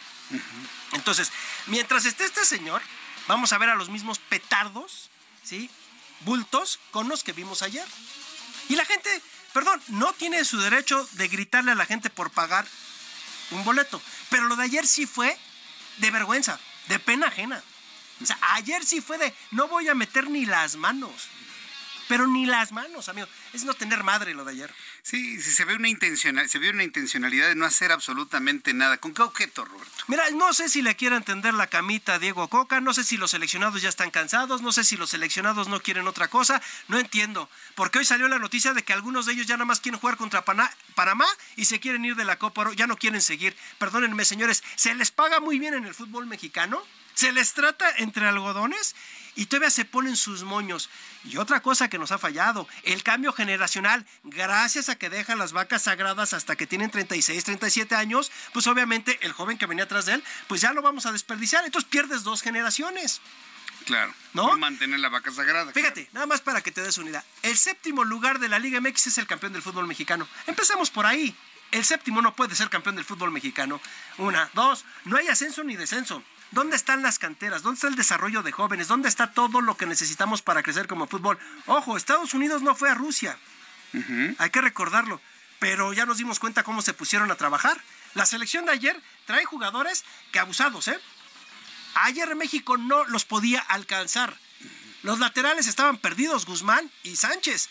Entonces, mientras esté este señor, vamos a ver a los mismos petardos, ¿sí? Bultos con los que vimos ayer. Y la gente, perdón, no tiene su derecho de gritarle a la gente por pagar un boleto. Pero lo de ayer sí fue de vergüenza, de pena ajena. O sea, ayer sí fue de no voy a meter ni las manos. Pero ni las manos, amigo. Es no tener madre lo de ayer. Sí, sí se ve una intencional, se ve una intencionalidad de no hacer absolutamente nada. ¿Con qué objeto, Roberto? Mira, no sé si le quiere entender la camita a Diego Coca, no sé si los seleccionados ya están cansados, no sé si los seleccionados no quieren otra cosa, no entiendo. Porque hoy salió la noticia de que algunos de ellos ya nada más quieren jugar contra Panamá y se quieren ir de la Copa Oro, ya no quieren seguir. Perdónenme, señores, ¿se les paga muy bien en el fútbol mexicano? ¿Se les trata entre algodones? Y todavía se ponen sus moños. Y otra cosa que nos ha fallado, el cambio generacional, gracias a que dejan las vacas sagradas hasta que tienen 36, 37 años, pues obviamente el joven que venía atrás de él, pues ya lo vamos a desperdiciar. Entonces pierdes dos generaciones. Claro. ¿No? mantener la vaca sagrada. Fíjate, nada más para que te des unidad. El séptimo lugar de la Liga MX es el campeón del fútbol mexicano. Empecemos por ahí. El séptimo no puede ser campeón del fútbol mexicano. Una, dos, no hay ascenso ni descenso. ¿Dónde están las canteras? ¿Dónde está el desarrollo de jóvenes? ¿Dónde está todo lo que necesitamos para crecer como fútbol? Ojo, Estados Unidos no fue a Rusia. Hay que recordarlo. Pero ya nos dimos cuenta cómo se pusieron a trabajar. La selección de ayer trae jugadores que abusados, ¿eh? Ayer México no los podía alcanzar. Los laterales estaban perdidos, Guzmán y Sánchez.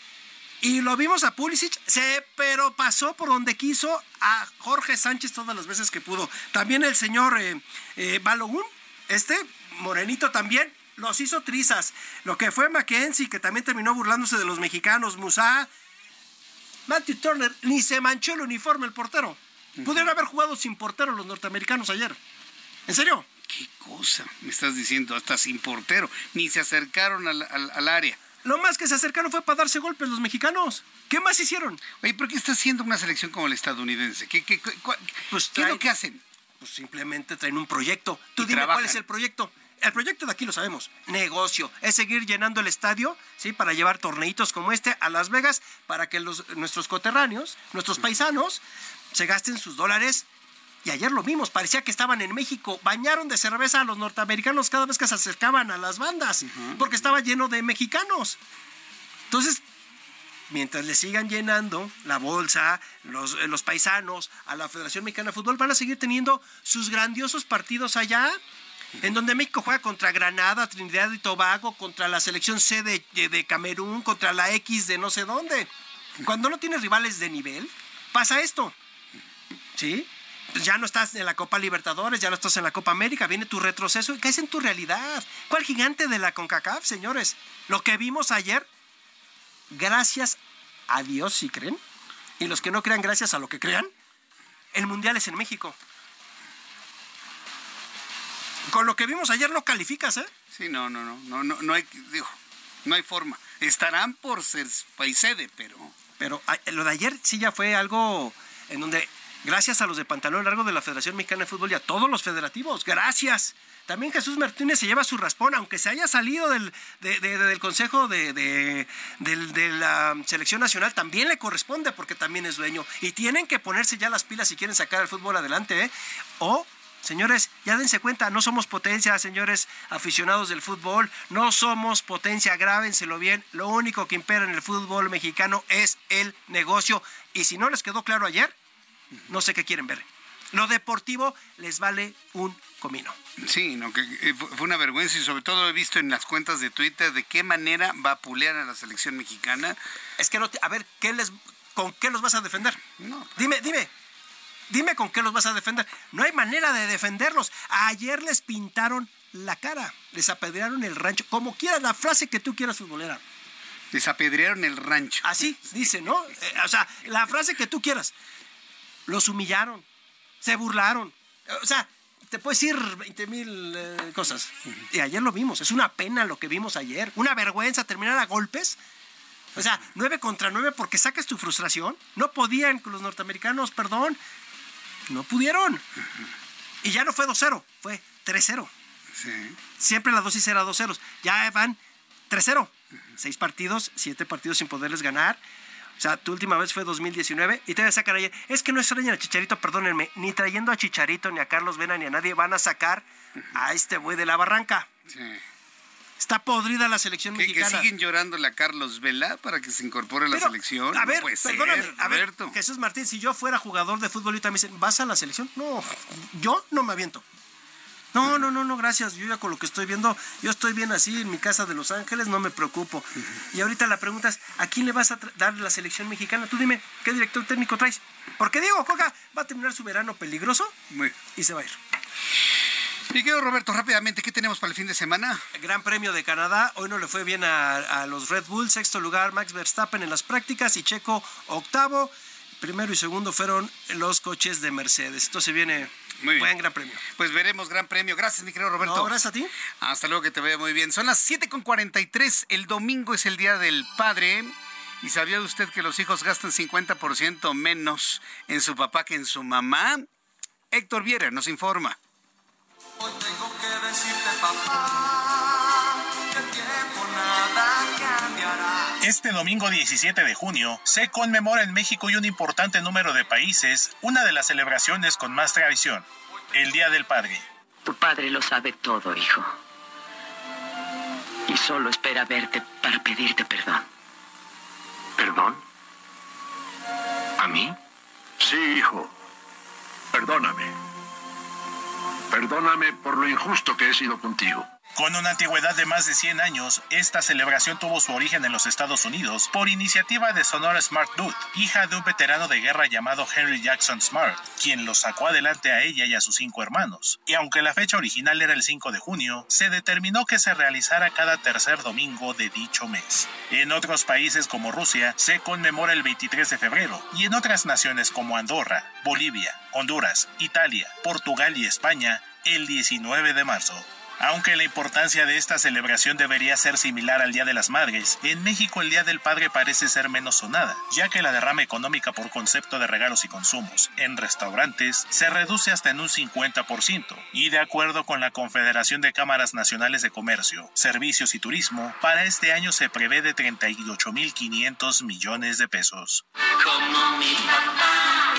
Y lo vimos a Pulisic, se, pero pasó por donde quiso a Jorge Sánchez todas las veces que pudo. También el señor eh, eh Balogun, este morenito también, los hizo trizas. Lo que fue Mackenzie, que también terminó burlándose de los mexicanos, Musa. Matthew Turner, ni se manchó el uniforme el portero. Pudieron haber jugado sin portero los norteamericanos ayer. ¿En serio? ¿Qué cosa me estás diciendo? Hasta sin portero. Ni se acercaron al área. Lo más que se acercaron fue para darse golpes los mexicanos. ¿Qué más hicieron? Oye, ¿por qué está haciendo una selección como la estadounidense? ¿Qué, qué, pues ¿qué es lo que hacen? Pues simplemente traen un proyecto. Tú dime cuál es el proyecto. El proyecto de aquí lo sabemos, negocio, es seguir llenando el estadio, ¿sí? Para llevar torneitos como este a Las Vegas, para que los, nuestros coterráneos, nuestros paisanos, se gasten sus dólares y ayer lo vimos, parecía que estaban en México. Bañaron de cerveza a los norteamericanos cada vez que se acercaban a las bandas, porque estaba lleno de mexicanos. Entonces, mientras le sigan llenando la bolsa, los, eh, los, paisanos, a la Federación Mexicana de Fútbol, van a seguir teniendo sus grandiosos partidos allá, en donde México juega contra Granada, Trinidad y Tobago, contra la selección C de, de Camerún, contra la X de no sé dónde. Cuando no tienes rivales de nivel, pasa esto. ¿Sí? Ya no estás en la Copa Libertadores, ya no estás en la Copa América, viene tu retroceso y caes en tu realidad. ¿Cuál gigante de la CONCACAF, señores? Lo que vimos ayer, gracias a Dios, si creen, y los que no crean, gracias a lo que crean, el Mundial es en México. Con lo que vimos ayer no calificas, ¿eh? Sí, no, no, no, no, no, no hay, digo, no hay forma. Estarán por ser país sede, pero... Pero lo de ayer sí ya fue algo en donde Gracias a los de pantalón largo de la Federación Mexicana de Fútbol y a todos los federativos. Gracias. También Jesús Martínez se lleva su raspón, aunque se haya salido del, Consejo de, la Selección Nacional, también le corresponde porque también es dueño. Y tienen que ponerse ya las pilas si quieren sacar el fútbol adelante. ¿eh? O Señores, ya dense cuenta, no somos potencia, señores aficionados del fútbol, no somos potencia, grábenselo bien, lo único que impera en el fútbol mexicano es el negocio. Y si no les quedó claro ayer, no sé qué quieren ver. Lo deportivo les vale un comino. Sí, no, que eh, fue una vergüenza y sobre todo he visto en las cuentas de Twitter de qué manera va a pulear a la selección mexicana. Es que no, a ver, ¿qué les, ¿con qué los vas a defender? No. Dime, dime, dime con qué los vas a defender. No hay manera de defenderlos. Ayer les pintaron la cara, les apedrearon el rancho, como quieras, la frase que tú quieras futbolera. Les apedrearon el rancho. Así dice, ¿no? Eh, o sea, la frase que tú quieras los humillaron, se burlaron. O sea, te puedes decir 20 mil eh, cosas. Y ayer lo vimos, es una pena lo que vimos ayer, una vergüenza terminar a golpes. O sea, 9 contra 9 porque sacas tu frustración. No podían con los norteamericanos, perdón. No pudieron. Y ya no fue 2-0, fue 3-0. Siempre la dosis era 2-0. Ya van 3-0. Seis partidos, siete partidos sin poderles ganar. O sea, tu última vez fue 2019 y te voy a sacar ayer. Es que no extrañan a Chicharito, perdónenme, ni trayendo a Chicharito, ni a Carlos Vena, ni a nadie van a sacar a este güey de la barranca. Está podrida la selección ¿Que, mexicana. que siguen llorándole a Carlos Vela para que se incorpore a la Pero, selección. A ver, no puede ser, perdóname, a ver. Jesús Martín, si yo fuera jugador de fútbol y también me dicen, ¿vas a la selección? No, yo no me aviento. No, no, no, no, gracias. Yo ya con lo que estoy viendo, yo estoy bien así en mi casa de Los Ángeles, no me preocupo. Y ahorita la pregunta es, ¿a quién le vas a dar la selección mexicana? Tú dime, ¿qué director técnico traes? Porque Diego Coca va a terminar su verano peligroso y se va a ir. Mi querido Roberto, rápidamente, ¿qué tenemos para el fin de semana? Gran Premio de Canadá. Hoy no le fue bien a, a los Red Bull. Sexto lugar, Max Verstappen en las prácticas y Checo octavo. Primero y segundo fueron los coches de Mercedes. Entonces viene Muy bien. buen Gran Premio. Pues veremos Gran Premio. Gracias, mi querido Roberto. No, gracias a ti. Hasta luego, que te vaya muy bien. Son las 7.43. El domingo es el Día del Padre. ¿Y sabía usted que los hijos gastan 50% menos en su papá que en su mamá? Héctor Viera nos informa. Hoy tengo que decirte, papá, Este domingo 17 de junio se conmemora en México y un importante número de países una de las celebraciones con más tradición, el Día del Padre. Tu padre lo sabe todo, hijo. Y solo espera verte para pedirte perdón. ¿Perdón? ¿A mí? Sí, hijo. Perdóname. Perdóname por lo injusto que he sido contigo. Con una antigüedad de más de 100 años, esta celebración tuvo su origen en los Estados Unidos por iniciativa de Sonora Smart Dude, hija de un veterano de guerra llamado Henry Jackson Smart, quien los sacó adelante a ella y a sus cinco hermanos. Y aunque la fecha original era el 5 de junio, se determinó que se realizara cada tercer domingo de dicho mes. En otros países como Rusia se conmemora el 23 de febrero y en otras naciones como Andorra, Bolivia, Honduras, Italia, Portugal y España el 19 de marzo. Aunque la importancia de esta celebración debería ser similar al Día de las Madres, en México el Día del Padre parece ser menos sonada, ya que la derrama económica por concepto de regalos y consumos en restaurantes se reduce hasta en un 50%, y de acuerdo con la Confederación de Cámaras Nacionales de Comercio, Servicios y Turismo, para este año se prevé de 38.500 millones de pesos. Como mi papá,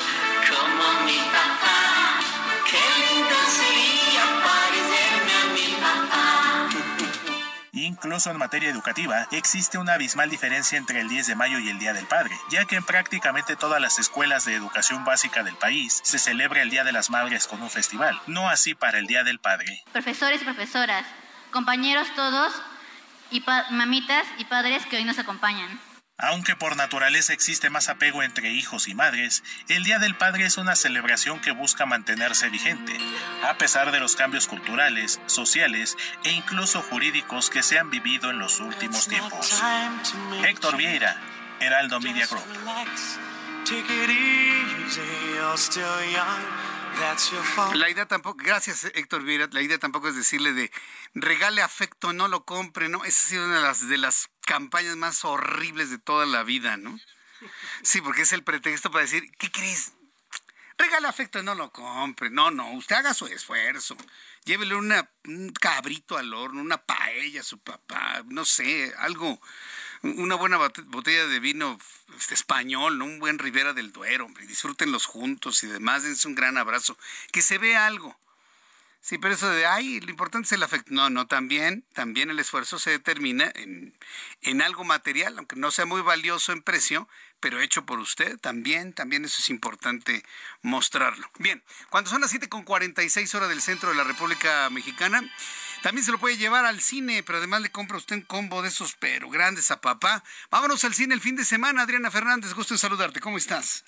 como mi papá, qué lindo sería papá. Incluso en materia educativa, existe una abismal diferencia entre el 10 de mayo y el Día del Padre, ya que en prácticamente todas las escuelas de educación básica del país se celebra el Día de las Madres con un festival, no así para el Día del Padre. profesores y profesoras, compañeros todos y mamitas y padres que hoy nos acompañan. Aunque por naturaleza existe más apego entre hijos y madres, el Día del Padre es una celebración que busca mantenerse vigente, a pesar de los cambios culturales, sociales e incluso jurídicos que se han vivido en los últimos tiempos. Héctor Vieira, Heraldo Media Group. La idea tampoco, gracias Héctor Viera, la idea tampoco es decirle de regale afecto, no lo compre, ¿no? Esa ha sido una de las, de las campañas más horribles de toda la vida, ¿no? Sí, porque es el pretexto para decir, ¿qué crees? Regale afecto, no lo compre. No, no, usted haga su esfuerzo. Llévele una, un cabrito al horno, una paella a su papá, no sé, algo, una buena bote- botella de vino este, español, ¿no? un buen Ribera del Duero, hombre, disfrútenlos juntos y demás, dense un gran abrazo, que se vea algo. Sí, pero eso de, ay, lo importante es el afecto. No, no, también, también el esfuerzo se determina en, en algo material, aunque no sea muy valioso en precio, pero hecho por usted, también, también eso es importante mostrarlo. Bien, cuando son las 7.46 horas del centro de la República Mexicana, también se lo puede llevar al cine, pero además le compra usted un combo de esos, pero grandes a papá. Vámonos al cine el fin de semana. Adriana Fernández, gusto en saludarte. ¿Cómo estás?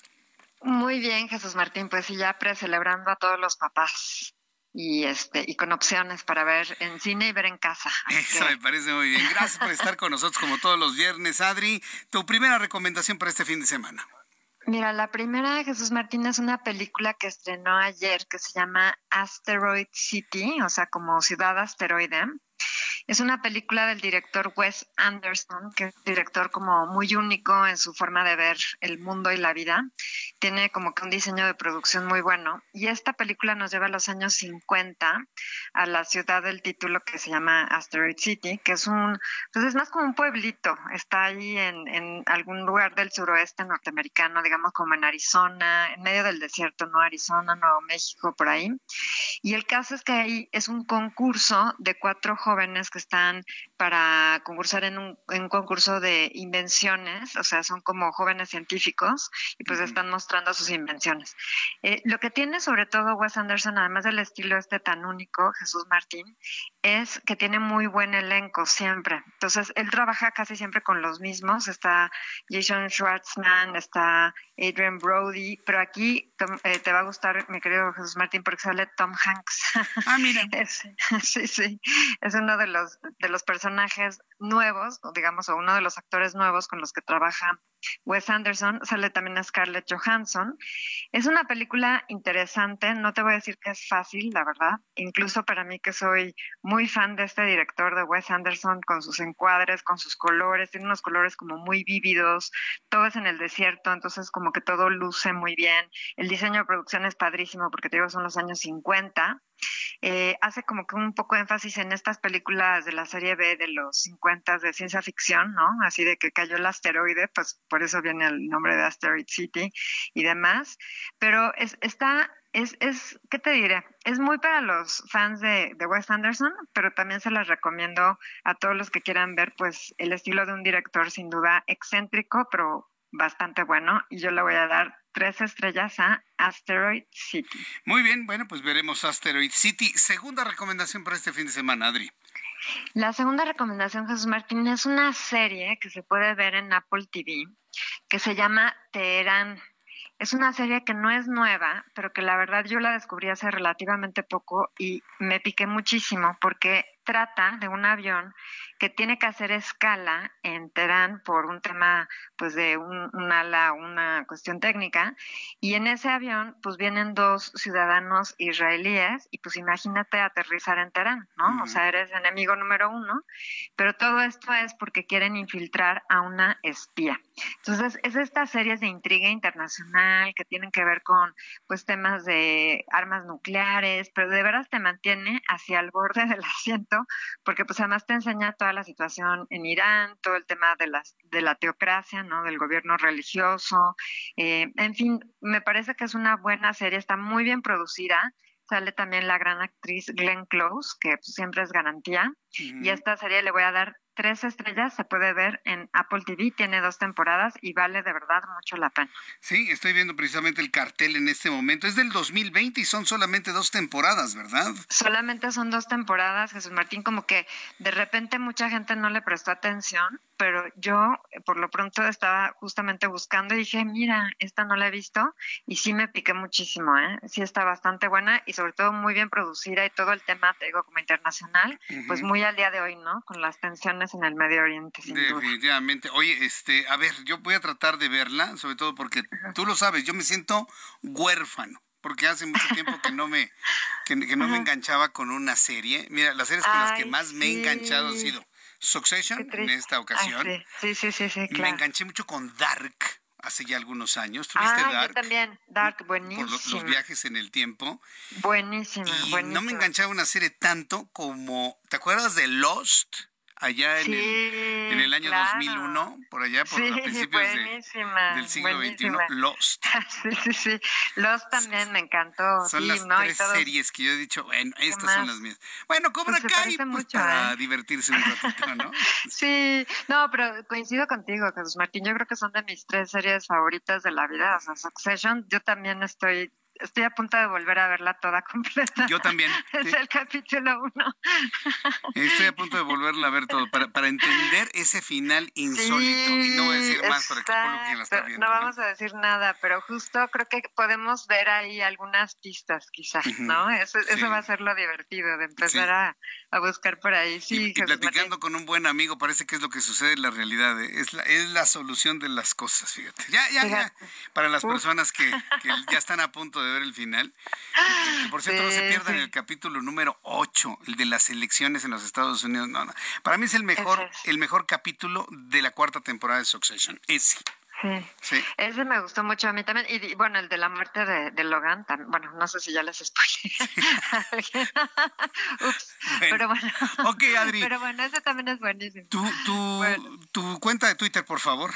Muy bien, Jesús Martín, pues sí, ya precelebrando a todos los papás y este y con opciones para ver en cine y ver en casa. [laughs] Eso que, me parece muy bien. Gracias por estar con nosotros como todos los viernes, Adri. Tu primera recomendación para este fin de semana. Mira, la primera de Jesús Martín es una película que estrenó ayer que se llama Asteroid City, o sea, como ciudad asteroide. Es una película del director Wes Anderson, que es un director como muy único en su forma de ver el mundo y la vida. Tiene como que un diseño de producción muy bueno. Y esta película nos lleva a los años 50 a la ciudad del título que se llama Asteroid City, que es un, pues es más como un pueblito, está ahí en, en algún lugar del suroeste norteamericano, digamos como en Arizona, en medio del desierto, ¿no? Arizona, Nuevo México, por ahí. Y el caso es que ahí es un concurso de cuatro jóvenes que están para concursar en un, en un concurso de invenciones, o sea, son como jóvenes científicos y pues están mostrando sus invenciones. Eh, lo que tiene sobre todo Wes Anderson, además del estilo este tan único, Jesús Martín, es que tiene muy buen elenco siempre. Entonces, él trabaja casi siempre con los mismos. Está Jason Schwartzman, está Adrian Brody, pero aquí Tom- eh, te va a gustar, mi querido Jesús Martín, porque sale Tom Hanks. Ah, mira. [laughs] Es- sí, sí. Es uno de los, de los personajes nuevos, o digamos, o uno de los actores nuevos con los que trabaja Wes Anderson. Sale también Scarlett Johansson. Es una película interesante, no te voy a decir que es fácil, la verdad. Incluso para mí que soy muy fan de este director de Wes Anderson, con sus encuadres, con sus colores, tiene unos colores como muy vívidos, todo es en el desierto, entonces como que todo luce muy bien. El diseño de producción es padrísimo porque te digo, son los años 50. Eh, hace como que un poco énfasis en estas películas de la serie B de los 50 de ciencia ficción, ¿no? Así de que cayó el asteroide, pues por eso viene el nombre de Asteroid City y demás. Pero es, está, es, es, ¿qué te diré? Es muy para los fans de, de Wes Anderson, pero también se las recomiendo a todos los que quieran ver, pues, el estilo de un director sin duda excéntrico, pero bastante bueno. Y yo le voy a dar tres estrellas a Asteroid City. Muy bien, bueno, pues veremos Asteroid City. Segunda recomendación para este fin de semana, Adri. La segunda recomendación, Jesús Martín, es una serie que se puede ver en Apple TV que se llama Teherán. Es una serie que no es nueva, pero que la verdad yo la descubrí hace relativamente poco y me piqué muchísimo porque trata de un avión que tiene que hacer escala en Teherán por un tema pues de un, un ala, una cuestión técnica y en ese avión pues vienen dos ciudadanos israelíes y pues imagínate aterrizar en Teherán, ¿no? O sea, eres enemigo número uno, pero todo esto es porque quieren infiltrar a una espía. Entonces, es estas series de intriga internacional que tienen que ver con pues temas de armas nucleares, pero de veras te mantiene hacia el borde del asiento porque pues además te enseña toda la situación en Irán, todo el tema de, las, de la teocracia, ¿no? Del gobierno religioso, eh, en fin, me parece que es una buena serie, está muy bien producida, sale también la gran actriz Glenn Close, que siempre es garantía, y a esta serie le voy a dar tres estrellas, se puede ver en Apple TV, tiene dos temporadas y vale de verdad mucho la pena. Sí, estoy viendo precisamente el cartel en este momento. Es del 2020 y son solamente dos temporadas, ¿verdad? Solamente son dos temporadas, Jesús Martín, como que de repente mucha gente no le prestó atención, pero yo eh, por lo pronto estaba justamente buscando y dije, mira, esta no la he visto y sí me piqué muchísimo, ¿eh? Sí está bastante buena y sobre todo muy bien producida y todo el tema, te digo, como internacional, pues muy al día de hoy, ¿no? Con las tensiones en el Medio Oriente, sin duda. Definitivamente. Oye, este, a ver, yo voy a tratar de verla, sobre todo porque tú lo sabes, yo me siento huérfano. Porque hace mucho tiempo que no me, que, que no me enganchaba con una serie. Mira, las series con las que más me he enganchado han sido Succession en esta ocasión. Ay, sí, sí, sí, sí, sí, Me claro. enganché mucho con Dark hace ya algunos años. ¿Tuviste Ah, Dark? yo también, Dark, Por buenísima. lo- los viajes en el tiempo. Buenísima, Y buenísima. no me enganchaba una serie tanto como. ¿Te acuerdas de Lost? Allá en, Sí, el, en el año claro. 2001, por allá, por Sí, a principios de- del siglo buenísima. XXI, Lost. [laughs] Sí, sí, sí. Los también me encantó. Son sí, las ¿no? Y tres series que yo he dicho, bueno, estas son las mías. Bueno, Cobra Pues Kai, pues mucho, para ¿eh? divertirse un ratito, ¿no? [laughs] Sí, no, pero coincido contigo, Jesús Martín. Yo creo que son de mis tres series favoritas de la vida. O sea, Succession, yo también estoy, estoy a punto de volver a verla toda [laughs] completa. Yo también. es el capítulo uno. Estoy a punto de [laughs] volverla a ver todo para, para entender ese final insólito. y no voy a decir más para que quien la está Exacto. viendo. No ¿no? vamos a decir nada, pero justo creo que podemos ver ahí algunas pistas, quizás. ¿no? Eso, Sí. eso va a ser lo divertido, de empezar a, a buscar por ahí. Sí, y, platicando con un buen amigo, parece que es lo que sucede en la realidad. ¿eh? Es, la, es la solución de las cosas, fíjate. Ya, ya, ya. Para las Uf. personas que, que ya están a punto de ver el final. Que, que, por cierto, no se Sí, pierdan sí. el capítulo número 8, el de las elecciones en los Estados Unidos. No, no. Para mí es el mejor, es. el mejor capítulo de la cuarta temporada de Succession. Ese. Sí. Ese me gustó mucho a mí también. Y bueno, el de la muerte de, de Logan, también, bueno, no sé si ya les spoilé. [laughs] Ups, pero bueno. Ok, Adri. Pero bueno, ese también es buenísimo. Tu, tu, tu cuenta de Twitter, por favor.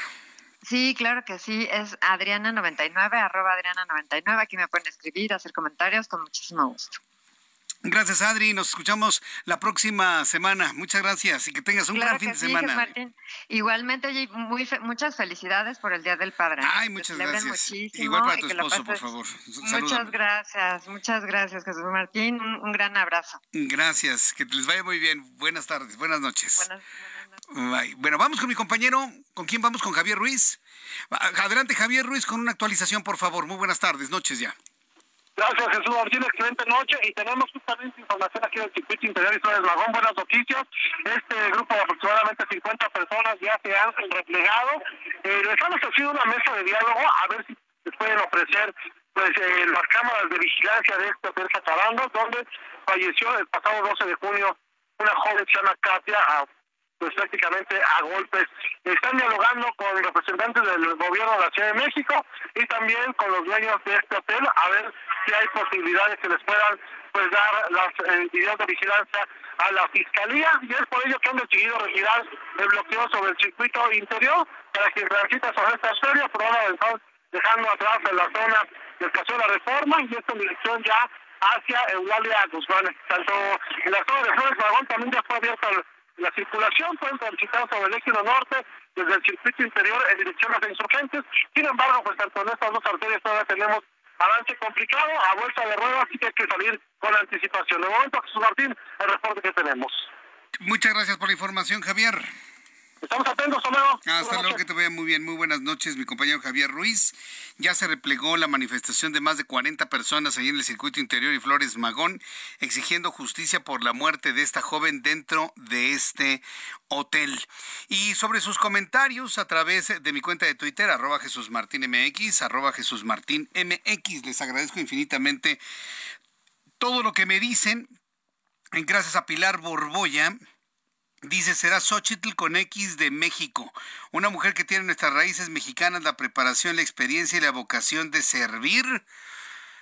Sí, claro que sí, es Adriana99, arroba Adriana99, aquí me pueden escribir, hacer comentarios con muchísimo gusto. Gracias, Adri. Nos escuchamos la próxima semana. Muchas gracias y que tengas un gran fin de semana. Martín. Igualmente, muy muchas felicidades por el Día del Padre. Ay, muchas gracias. Igual para tu esposo, por favor. Muchas gracias, muchas gracias, Jesús Martín. Un, gran abrazo. Gracias, que les vaya muy bien. Buenas tardes, buenas noches. Buenas, noches. Bueno, vamos con mi compañero. ¿Con quién vamos? Con Javier Ruiz. Adelante, Javier Ruiz, con una actualización, por favor. Muy buenas tardes, noches ya. Gracias, Jesús Martín. Excelente noche. Y tenemos justamente información aquí del circuito interior y de Magón. Buenas noticias. Este grupo de aproximadamente 50 personas ya se han replegado. Eh, les han ofrecido una mesa de diálogo a ver si les pueden ofrecer pues eh, las cámaras de vigilancia de este hotel Jacaranda, donde falleció el pasado 12 de junio una joven que se llama Katia, pues prácticamente a golpes. Están dialogando con representantes del gobierno de la Ciudad de México y también con los dueños de este hotel a ver si hay posibilidades que les puedan pues dar las eh, de vigilancia a la fiscalía y es por ello que han decidido retirar el bloqueo sobre el circuito interior para quien transita sobre esta feria por ahora dejando atrás en la zona del Paseo de la Reforma y esto en dirección ya hacia Eulalia Guzmán. Tanto en la zona de Flores Dragón también ya fue abierta la circulación pueden transitar sobre el eje norte desde el circuito interior en dirección a los insurgentes. Sin embargo, pues tanto en estas dos arterias todavía tenemos avance complicado, a vuelta de ruedas, así que hay que salir con anticipación. De momento, Jesús Martín, el reporte que tenemos. Muchas gracias por la información, Javier. Estamos atentos, luego. Hasta luego, que te vaya muy bien. Muy buenas noches, mi compañero Javier Ruiz. Ya se replegó la manifestación de más de 40 personas ahí en el circuito interior y Flores Magón, exigiendo justicia por la muerte de esta joven dentro de este hotel. Y sobre sus comentarios a través de mi cuenta de Twitter, arroba Jesús Martín MX, arroba Jesús Martín MX. Les agradezco infinitamente todo lo que me dicen. Gracias a Pilar Borboya Dice, será Xochitl con X de México. Una mujer que tiene nuestras raíces mexicanas, la preparación, la experiencia y la vocación de servir.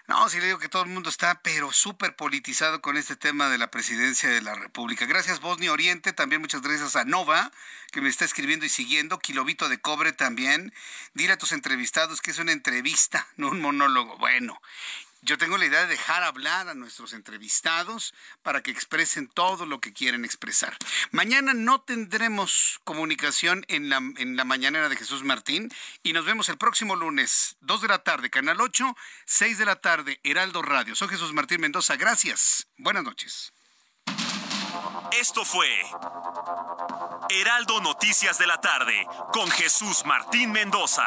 No, si le digo que todo el mundo está, pero súper politizado con este tema de la presidencia de la República. Gracias, Bosnia Oriente. También muchas gracias a Nova, que me está escribiendo y siguiendo. Kilobito de Cobre también. Dile a tus entrevistados que es una entrevista, no un monólogo. Bueno, yo tengo la idea de dejar hablar a nuestros entrevistados para que expresen todo lo que quieren expresar. Mañana no tendremos comunicación en la, en la mañanera de Jesús Martín y nos vemos el próximo lunes, 2 de la tarde, Canal 8, 6 de la tarde, Heraldo Radio. Soy Jesús Martín Mendoza. Gracias. Buenas noches. Esto fue Heraldo Noticias de la tarde con Jesús Martín Mendoza.